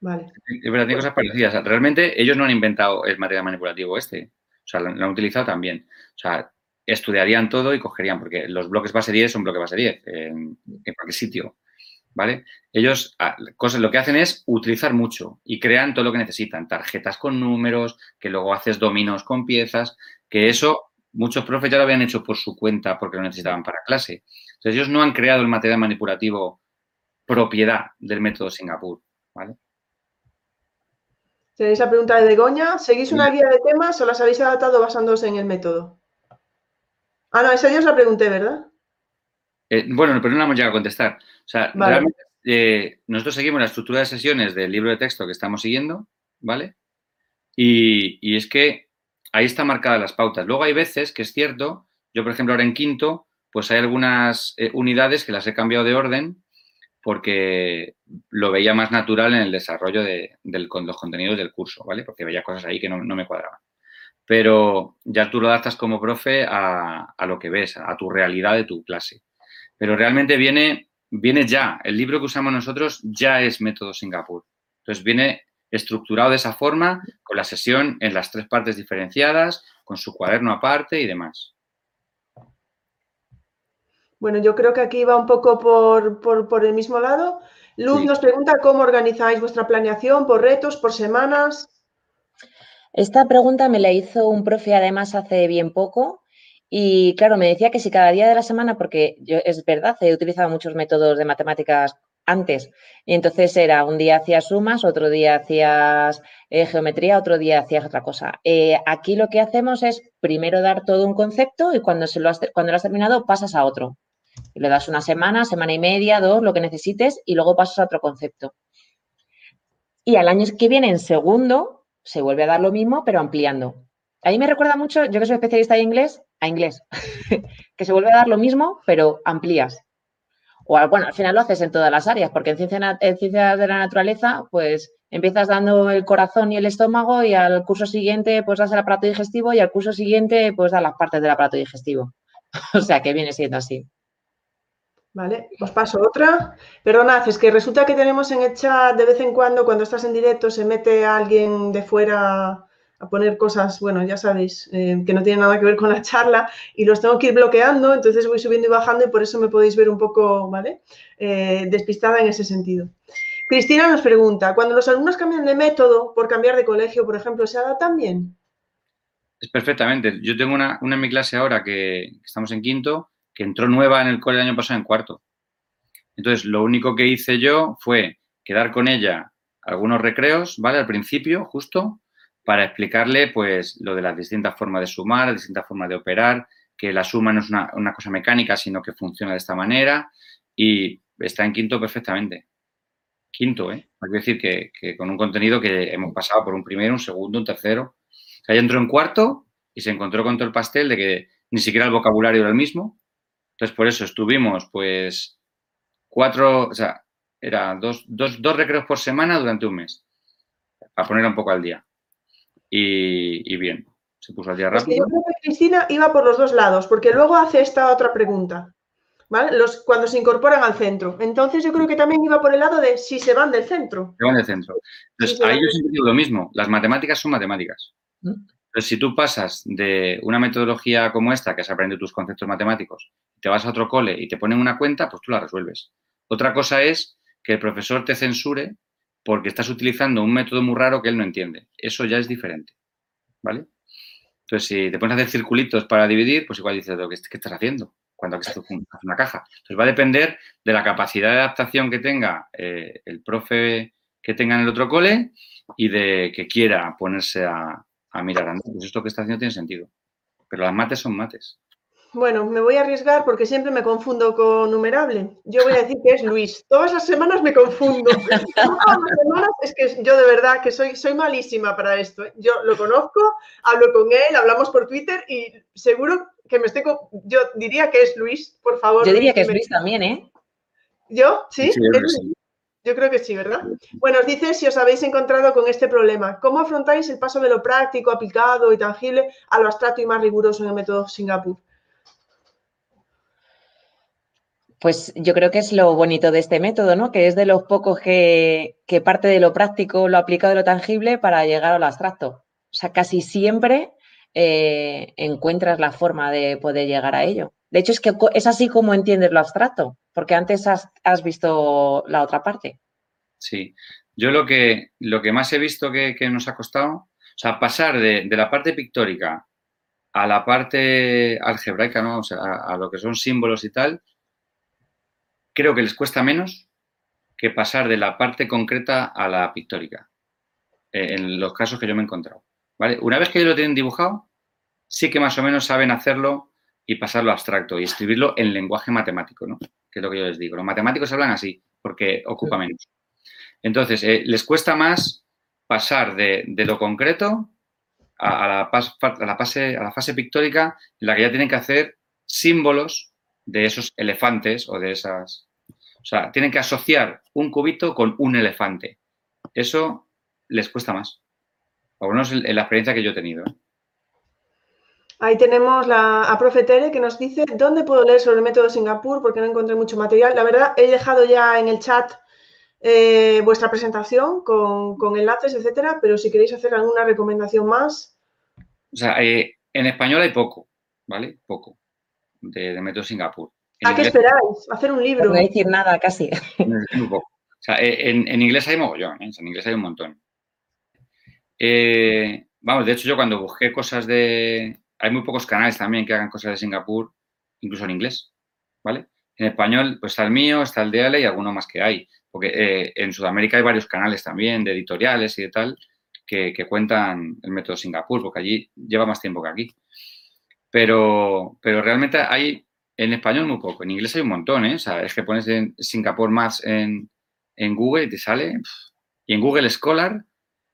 Vale. Es verdad, tiene cosas parecidas. Realmente ellos no han inventado el material manipulativo este. O sea, lo, han utilizado también. O sea, estudiarían todo y cogerían, porque los bloques base 10 son bloques base 10 en, cualquier sitio. ¿Vale? Ellos cosas, lo que hacen es utilizar mucho y crean todo lo que necesitan. Tarjetas con números, que luego haces dominos con piezas, que eso muchos profes ya lo habían hecho por su cuenta porque lo necesitaban para clase. Entonces, ellos no han creado el material manipulativo propiedad del método Singapur. ¿vale? Tenéis la pregunta de Begoña. ¿Seguís una guía de temas o las habéis adaptado basándose en el método? Ah, no, esa yo os la pregunté, ¿verdad? Eh, bueno, pero no la hemos llegado a contestar. O sea, realmente eh, nosotros seguimos la estructura de sesiones del libro de texto que estamos siguiendo, ¿vale? Y, es que ahí están marcadas las pautas. Luego hay veces que es cierto, yo por ejemplo ahora en quinto, pues hay algunas eh, unidades que las he cambiado de orden porque lo veía más natural en el desarrollo de, los contenidos del curso, ¿vale? Porque veía cosas ahí que no, me cuadraban. Pero ya tú lo adaptas como profe a, lo que ves, a tu realidad de tu clase. Pero realmente viene, viene ya, el libro que usamos nosotros ya es método Singapur. Entonces viene estructurado de esa forma, con la sesión en las tres partes diferenciadas, con su cuaderno aparte y demás. Bueno, yo creo que aquí va un poco por, el mismo lado. Luz nos pregunta cómo organizáis vuestra planeación, por retos, por semanas. Esta pregunta me la hizo un profe además hace bien poco y claro, me decía que si cada día de la semana, porque yo es verdad, he utilizado muchos métodos de matemáticas antes y entonces era un día hacías sumas, otro día hacías eh, geometría, otro día hacías otra cosa. Eh, aquí lo que hacemos es primero dar todo un concepto y cuando, se lo cuando lo has terminado pasas a otro le das una semana, semana y media, dos, lo que necesites y luego pasas a otro concepto. Y al año que viene, en segundo, se vuelve a dar lo mismo, pero ampliando. Ahí me recuerda mucho, yo que soy especialista en inglés, a inglés, que se vuelve a dar lo mismo, pero amplías. O bueno, al final lo haces en todas las áreas, porque en ciencias ciencia de la naturaleza, pues empiezas dando el corazón y el estómago y al curso siguiente pues das el aparato digestivo y al curso siguiente pues das las partes del aparato digestivo. o sea que viene siendo así. Vale, os paso otra. Perdonad, es que resulta que tenemos en el chat de vez en cuando, cuando estás en directo, se mete alguien de fuera a poner cosas, bueno, ya sabéis, eh, que no tiene nada que ver con la charla y los tengo que ir bloqueando, entonces voy subiendo y bajando y por eso me podéis ver un poco, ¿vale? Eh, despistada en ese sentido. Cristina nos pregunta, cuando los alumnos cambian de método por cambiar de colegio, por ejemplo, ¿se adaptan bien? Es perfectamente. Yo tengo una, una en mi clase ahora que estamos en quinto que entró nueva en el cole el año pasado en cuarto. Entonces, lo único que hice yo fue quedar con ella algunos recreos, ¿vale? Al principio, justo, para explicarle, pues, lo de las distintas formas de sumar, las distintas formas de operar, que la suma no es una, cosa mecánica, sino que funciona de esta manera y está en quinto perfectamente. Quinto, ¿eh? Hay decir que, con un contenido que hemos pasado por un primero, un segundo, un tercero. O entró en cuarto y se encontró con todo el pastel de que ni siquiera el vocabulario era el mismo, entonces, por eso estuvimos, pues, cuatro, o sea, era dos, dos, dos recreos por semana durante un mes, para poner un poco al día. Y, bien, se puso al día rápido. yo creo que Cristina iba por los dos lados, porque luego hace esta otra pregunta. ¿Vale? Los, cuando se incorporan al centro. Entonces yo creo que también iba por el lado de si se van del centro. Se van del centro. Entonces, ahí yo siempre digo lo mismo. Las matemáticas son matemáticas. ¿Mm? Entonces, si tú pasas de una metodología como esta, que has aprendido tus conceptos matemáticos, te vas a otro cole y te ponen una cuenta, pues tú la resuelves. Otra cosa es que el profesor te censure porque estás utilizando un método muy raro que él no entiende. Eso ya es diferente. ¿Vale? Entonces, si te pones a hacer circulitos para dividir, pues igual dices, ¿qué, estás haciendo? Cuando haces una caja. Entonces, va a depender de la capacidad de adaptación que tenga eh, el profe que tenga en el otro cole y de que quiera ponerse a, a mirar, pues esto que está haciendo tiene sentido. Pero las mates son mates. Bueno, me voy a arriesgar porque siempre me confundo con numerable. Yo voy a decir que es Luis. Todas las semanas me confundo. Todas las semanas es que yo de verdad que soy, soy malísima para esto. ¿eh? Yo lo conozco, hablo con él, hablamos por Twitter y seguro que me estoy... Yo diría que es Luis, por favor. Yo diría que es Luis también, ¿eh? ¿Yo? ¿Sí? Yo creo que sí, ¿verdad? Bueno, os dice si os habéis encontrado con este problema. ¿Cómo afrontáis el paso de lo práctico, aplicado y tangible a lo abstracto y más riguroso en el método Singapur? Pues yo creo que es lo bonito de este método, ¿no? Que es de los pocos que, parte de lo práctico, lo aplicado de lo tangible para llegar a lo abstracto. O sea, casi siempre eh, encuentras la forma de poder llegar a ello. De hecho, es que es así como entiendes lo abstracto, porque antes has, visto la otra parte. Sí, yo lo que, lo que más he visto que, nos ha costado, o sea, pasar de, la parte pictórica a la parte algebraica, ¿no? O sea, a, lo que son símbolos y tal, creo que les cuesta menos que pasar de la parte concreta a la pictórica, eh, en los casos que yo me he encontrado. ¿vale? Una vez que lo tienen dibujado, sí que más o menos saben hacerlo y pasarlo abstracto y escribirlo en lenguaje matemático, ¿no? Que es lo que yo les digo. Los matemáticos hablan así porque ocupa menos. Entonces, eh, les cuesta más pasar de, lo concreto a, la, a, la fase, a la fase pictórica en la que ya tienen que hacer símbolos de esos elefantes o de esas, o sea, tienen que asociar un cubito con un elefante. Eso les cuesta más. O menos en la experiencia que yo he tenido. ¿eh? Ahí tenemos la, a Profe Tere que nos dice, ¿dónde puedo leer sobre el método Singapur? Porque no encontré mucho material. La verdad, he dejado ya en el chat eh, vuestra presentación con, enlaces, etcétera, pero si queréis hacer alguna recomendación más. O sea, eh, en español hay poco, ¿vale? Poco de, método Singapur. ¿A qué esperáis? Hacer un libro. No voy a decir nada casi. O sea, eh, en, inglés hay mogollón, ¿eh? en inglés hay un montón. Eh, vamos, de hecho yo cuando busqué cosas de... Hay muy pocos canales también que hagan cosas de Singapur, incluso en inglés, ¿vale? En español, pues está el mío, está el de Ale y alguno más que hay. Porque en Sudamérica hay varios canales también de editoriales y de tal que, cuentan el método Singapur, porque allí lleva más tiempo que aquí. Pero, pero realmente hay en español muy poco, en inglés hay un montón, ¿eh? Es que pones en Singapur más en, Google y te sale. Y en Google Scholar,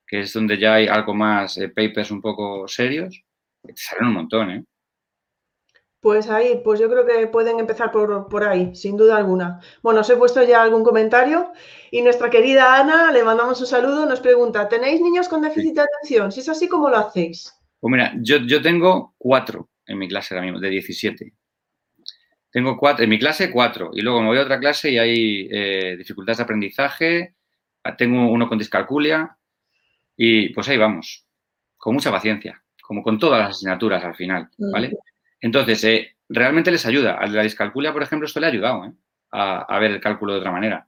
que es donde ya hay algo más, eh, papers un poco serios, te salen un montón, ¿eh? Pues ahí, pues yo creo que pueden empezar por, por, ahí, sin duda alguna. Bueno, os he puesto ya algún comentario y nuestra querida Ana, le mandamos un saludo, nos pregunta, ¿tenéis niños con déficit de atención? Si es así, ¿cómo lo hacéis? Pues mira, yo, yo tengo cuatro en mi clase ahora mismo, de 17. Tengo cuatro, en mi clase cuatro, y luego me voy a otra clase y hay eh, dificultades de aprendizaje, tengo uno con discalculia, y pues ahí vamos, con mucha paciencia, como con todas las asignaturas al final, ¿vale? Entonces, eh, realmente les ayuda. Al de la discalculia, por ejemplo, esto le ha ayudado ¿eh? a, ver el cálculo de otra manera.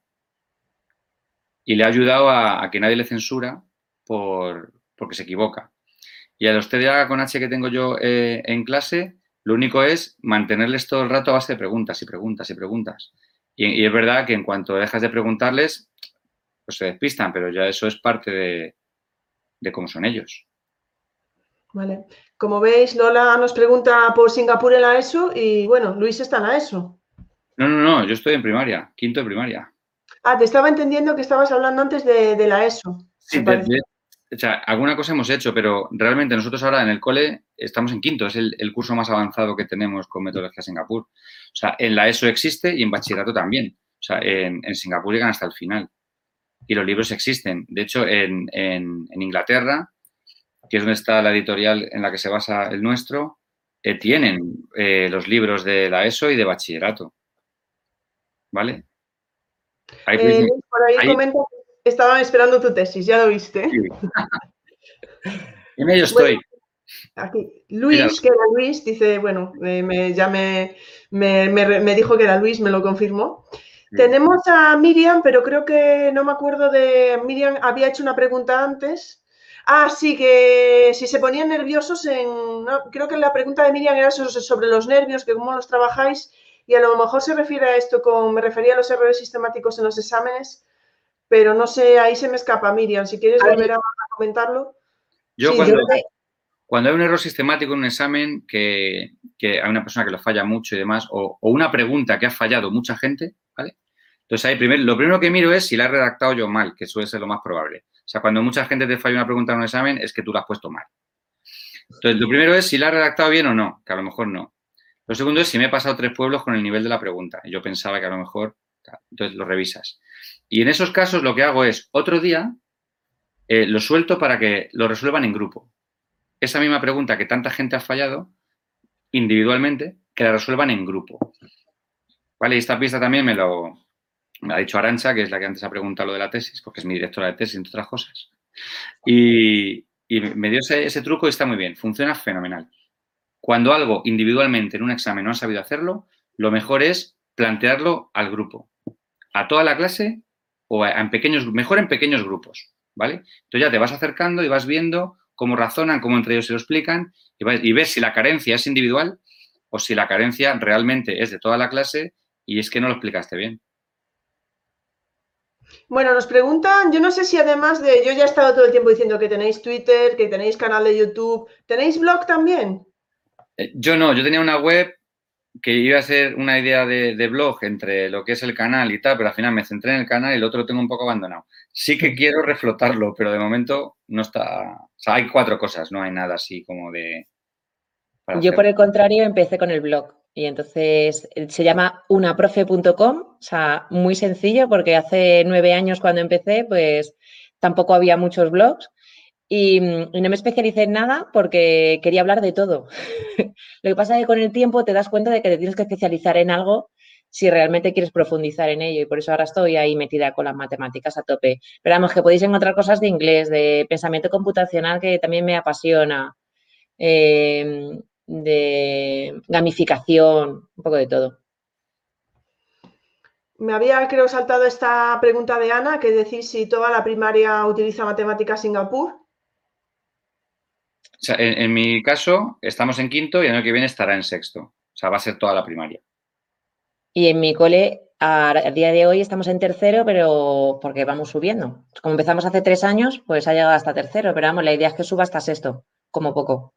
Y le ha ayudado a, que nadie le censura por, porque se equivoca. Y a los TDA con H que tengo yo eh, en clase, lo único es mantenerles todo el rato a base de preguntas y preguntas y preguntas. Y, es verdad que en cuanto dejas de preguntarles, pues se despistan, pero ya eso es parte de, de cómo son ellos. Vale. Como veis, Lola nos pregunta por Singapur en la ESO y bueno, Luis está en la ESO. No, no, no, yo estoy en primaria, quinto de primaria. Ah, te estaba entendiendo que estabas hablando antes de, la ESO. Sí, o sea, alguna cosa hemos hecho, pero realmente nosotros ahora en el cole estamos en quinto, es el, curso más avanzado que tenemos con metodología Singapur. O sea, en la ESO existe y en bachillerato también. O sea, en, Singapur llegan hasta el final. Y los libros existen. De hecho, en, Inglaterra, que es donde está la editorial en la que se basa el nuestro, eh, tienen eh, los libros de la ESO y de bachillerato. ¿Vale? Eh, por ahí, comenta Estaban esperando tu tesis, ya lo viste. En ello estoy. aquí. Luis, que era Luis, dice, bueno, me, ya me, dijo que era Luis, me lo confirmó. Tenemos a Miriam, pero creo que no me acuerdo de. Miriam había hecho una pregunta antes. Ah, sí, que si se ponían nerviosos en. creo que la pregunta de Miriam era sobre los nervios, que cómo los trabajáis, y a lo mejor se refiere a esto, como me refería a los errores sistemáticos en los exámenes pero no sé, ahí se me escapa, Miriam, si quieres volver a, comentarlo. Yo cuando... cuando hay un error sistemático en un examen, que, hay una persona que lo falla mucho y demás, o, una pregunta que ha fallado mucha gente, ¿vale? Entonces ahí primero, lo primero que miro es si la he redactado yo mal, que suele ser lo más probable. O sea, cuando mucha gente te falla una pregunta en un examen, es que tú la has puesto mal. Entonces, lo primero es si la he redactado bien o no, que a lo mejor no. Lo segundo es si me he pasado tres pueblos con el nivel de la pregunta. Yo pensaba que a lo mejor, entonces lo revisas. Y en esos casos lo que hago es, otro día, eh, lo suelto para que lo resuelvan en grupo esa misma pregunta que tanta gente ha fallado individualmente, que la resuelvan en grupo. ¿Vale? Y esta pista también me lo me ha dicho Arancha, que es la que antes ha preguntado lo de la tesis, porque es mi directora de tesis, entre otras cosas. Y, me dio ese, truco y está muy bien, funciona fenomenal. Cuando algo individualmente en un examen no ha sabido hacerlo, lo mejor es plantearlo al grupo, a toda la clase o en pequeños, mejor en pequeños grupos, ¿vale? Entonces ya te vas acercando y vas viendo cómo razonan, cómo entre ellos se lo explican y, ves si la carencia es individual o si la carencia realmente es de toda la clase y es que no lo explicaste bien. Bueno, nos preguntan, yo no sé si además de, yo ya he estado todo el tiempo diciendo que tenéis Twitter, que tenéis canal de YouTube, ¿tenéis blog también? Eh, yo no, yo tenía una web que iba a ser una idea de, blog entre lo que es el canal y tal, pero al final me centré en el canal y el otro lo tengo un poco abandonado. Sí que quiero reflotarlo, pero de momento no está. O sea, hay cuatro cosas, no hay nada así como de. Yo, por el contrario, empecé con el blog y entonces eh, se llama unaprofe.com, o sea, muy sencillo porque hace nueve años cuando empecé, pues tampoco había muchos blogs y, no me especialicé en nada porque quería hablar de todo. Lo que pasa es que con el tiempo te das cuenta de que te tienes que especializar en algo si realmente quieres profundizar en ello y por eso ahora estoy ahí metida con las matemáticas a tope. Pero vamos, que podéis encontrar cosas de inglés, de pensamiento computacional que también me apasiona, em, de gamificación, un poco de todo. Me había, creo, saltado esta pregunta de Ana, que decís si toda la primaria utiliza matemáticas Singapur en, mi caso, estamos en quinto y el año que viene estará en sexto. O sea, va a ser toda la primaria. Y en mi cole, a, día de hoy estamos en tercero, pero porque vamos subiendo. Como empezamos hace tres años, pues ha llegado hasta tercero, pero vamos, la idea es que suba hasta sexto, como poco.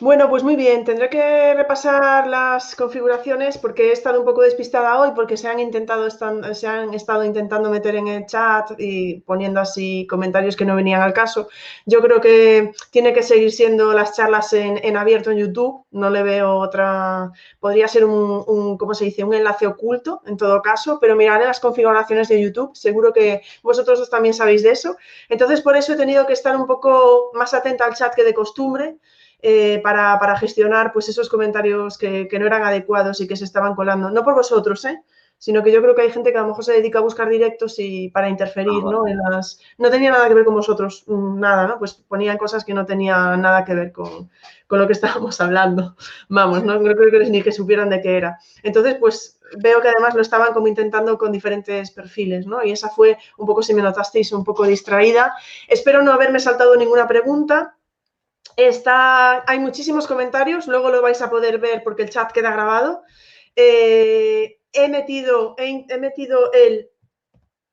Bueno, pues muy bien, tendré que repasar las configuraciones porque he estado un poco despistada hoy porque se han intentado se han estado intentando meter en el chat y poniendo así comentarios que no venían al caso. Yo creo que tiene que seguir siendo las charlas en, abierto en YouTube, no le veo otra, podría ser un, un, ¿cómo se? Un enlace oculto en todo caso, pero miraré las configuraciones de YouTube, seguro que vosotros también sabéis de eso. Entonces, por eso he tenido que estar un poco más atenta al chat que de costumbre eh, para, gestionar pues, esos comentarios que, no eran adecuados y que se estaban colando. No por vosotros, ¿eh? sino que yo creo que hay gente que a lo mejor se dedica a buscar directos y para interferir, ah, ¿no? no tenía nada que ver con vosotros, mm, nada, ¿no? Pues ponían cosas que no tenían nada que ver con, lo que estábamos hablando. Vamos, no, creo que ni que supieran de qué era. Entonces, pues veo que además lo estaban como intentando con diferentes perfiles, ¿no? Y esa fue un poco, si me notasteis, un poco distraída. Espero no haberme saltado ninguna pregunta. Está, hay muchísimos comentarios, luego lo vais a poder ver porque el chat queda grabado. Eh, he, metido, he, metido el,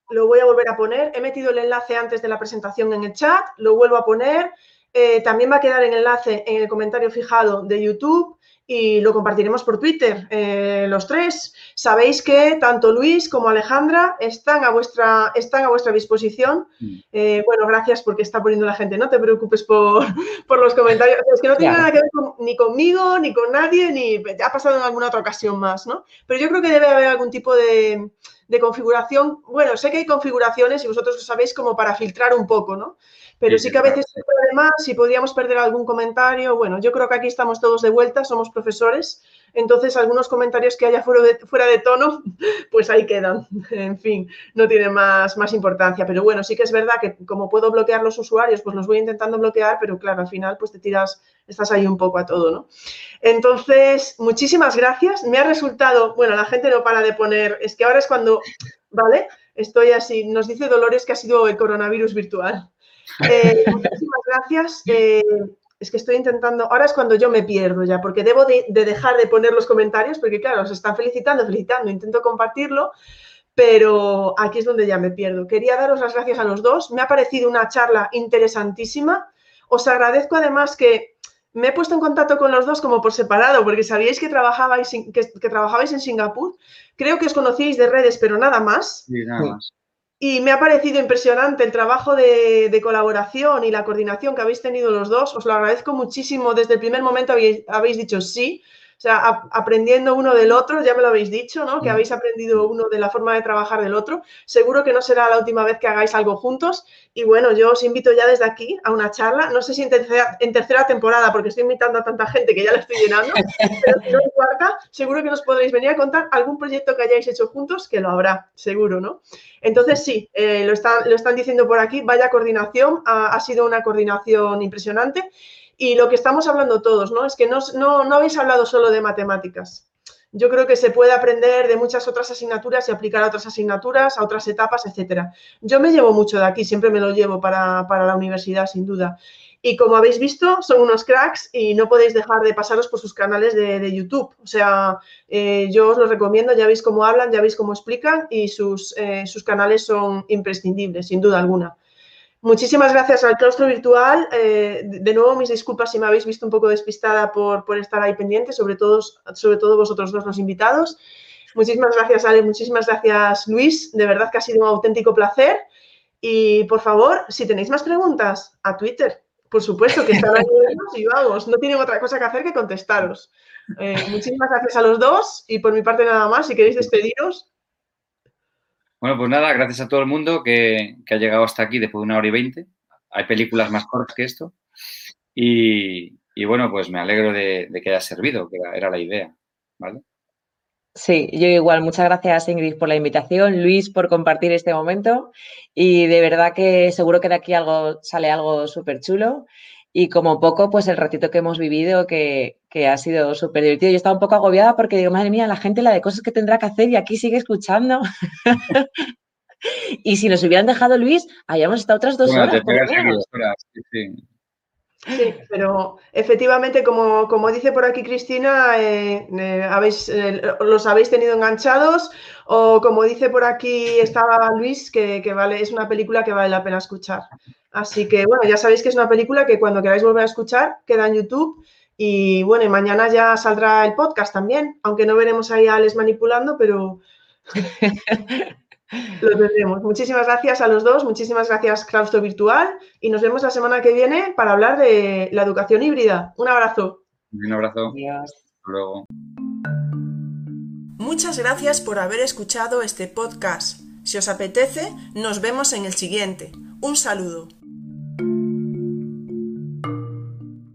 lo voy a volver a poner, he metido el enlace antes de la presentación en el chat, lo vuelvo a poner. Eh, también va a quedar el enlace en el comentario fijado de YouTube y lo compartiremos por Twitter, eh, los tres. Sabéis que tanto Luis como Alejandra están a vuestra, están a vuestra disposición. Mm. Eh, bueno, gracias porque está poniendo la gente, no te preocupes por, los comentarios. Es que no tiene nada que ver ni conmigo, ni con nadie, ni ha pasado en alguna otra ocasión más, ¿no? Pero yo creo que debe haber algún tipo de, de configuración. Bueno, sé que hay configuraciones y vosotros lo sabéis como para filtrar un poco, ¿no? Pero sí, que a veces además, si podríamos perder algún comentario, bueno, yo creo que aquí estamos todos de vuelta, somos profesores, entonces algunos comentarios que haya fuera de, fuera de tono, pues ahí quedan. En fin, no tiene más, más importancia. Pero bueno, sí que es verdad que como puedo bloquear los usuarios, pues los voy intentando bloquear, pero claro, al final pues te tiras, estás ahí un poco a todo, ¿no? Entonces, muchísimas gracias. Me ha resultado, bueno, la gente no para de poner, es que ahora es cuando, ¿vale? Estoy así, nos dice Dolores que ha sido el coronavirus virtual. Eh, muchísimas gracias. Eh, es que estoy intentando, ahora es cuando yo me pierdo ya, porque debo de, dejar de poner los comentarios, porque claro, se están felicitando, felicitando, intento compartirlo, pero aquí es donde ya me pierdo. Quería daros las gracias a los dos, me ha parecido una charla interesantísima. Os agradezco además que me he puesto en contacto con los dos como por separado, porque sabíais que trabajabais, que, trabajabais en Singapur. Creo que os conocíais de redes, pero nada más. Sí, nada más. Y me ha parecido impresionante el trabajo de, colaboración y la coordinación que habéis tenido los dos. Os lo agradezco muchísimo. Desde el primer momento habéis dicho sí. O sea, aprendiendo uno del otro, ya me lo habéis dicho, ¿no? Que mm. habéis aprendido uno de la forma de trabajar del otro. Seguro que no será la última vez que hagáis algo juntos. Y bueno, yo os invito ya desde aquí a una charla. No sé si en tercera, temporada, porque estoy invitando a tanta gente que ya la estoy llenando, pero si no en cuarta, seguro que nos podréis venir a contar algún proyecto que hayáis hecho juntos, que lo habrá, seguro, ¿no? Entonces, sí, eh, lo, están, lo están diciendo por aquí, vaya coordinación, ha sido una coordinación impresionante. Y lo que estamos hablando todos, ¿no? Es que no, no, habéis hablado solo de matemáticas. Yo creo que se puede aprender de muchas otras asignaturas y aplicar a otras asignaturas, a otras etapas, etcétera. Yo me llevo mucho de aquí, siempre me lo llevo para, la universidad, sin duda. Y como habéis visto, son unos cracks y no podéis dejar de pasaros por sus canales de, YouTube. O sea, eh, yo os los recomiendo, ya veis cómo hablan, ya veis cómo explican y sus, eh, sus canales son imprescindibles, sin duda alguna. Muchísimas gracias al claustro virtual. Eh, de nuevo, mis disculpas si me habéis visto un poco despistada por, estar ahí pendiente, sobre todo, sobre todo vosotros dos, los invitados. Muchísimas gracias, Ale. Muchísimas gracias, Luis. De verdad que ha sido un auténtico placer. Y por favor, si tenéis más preguntas, a Twitter. Por supuesto que están ahí y vamos, no tienen otra cosa que hacer que contestaros. Eh, muchísimas gracias a los dos y por mi parte nada más. Si queréis despediros. Bueno, pues nada, gracias a todo el mundo que, ha llegado hasta aquí después de una hora y veinte. Hay películas más cortas que esto. Y, bueno, pues me alegro de, que haya servido, que era, la idea. ¿vale? Sí, yo igual. Muchas gracias, Ingrid, por la invitación, Luis, por compartir este momento. Y de verdad que seguro que de aquí algo sale algo súper chulo y como poco, pues el ratito que hemos vivido que, ha sido súper divertido. Yo estaba un poco agobiada porque digo, madre mía, la gente la de cosas que tendrá que hacer y aquí sigue escuchando. y si nos hubieran dejado Luis, habíamos estado otras dos horas. sí, pero efectivamente, como, como, dice por aquí Cristina, eh, eh, habéis, eh, los habéis tenido enganchados o como dice por aquí estaba Luis, que, que, vale, es una película que vale la pena escuchar. Así que bueno, ya sabéis que es una película que cuando queráis volver a escuchar queda en YouTube. Y bueno, y mañana ya saldrá el podcast también, aunque no veremos ahí a Alex manipulando, pero lo tendremos. Muchísimas gracias a los dos, muchísimas gracias Claustro Virtual y nos vemos la semana que viene para hablar de la educación híbrida. Un abrazo. Un abrazo. Adiós. Hasta luego. Muchas gracias por haber escuchado este podcast. Si os apetece, nos vemos en el siguiente. Un saludo.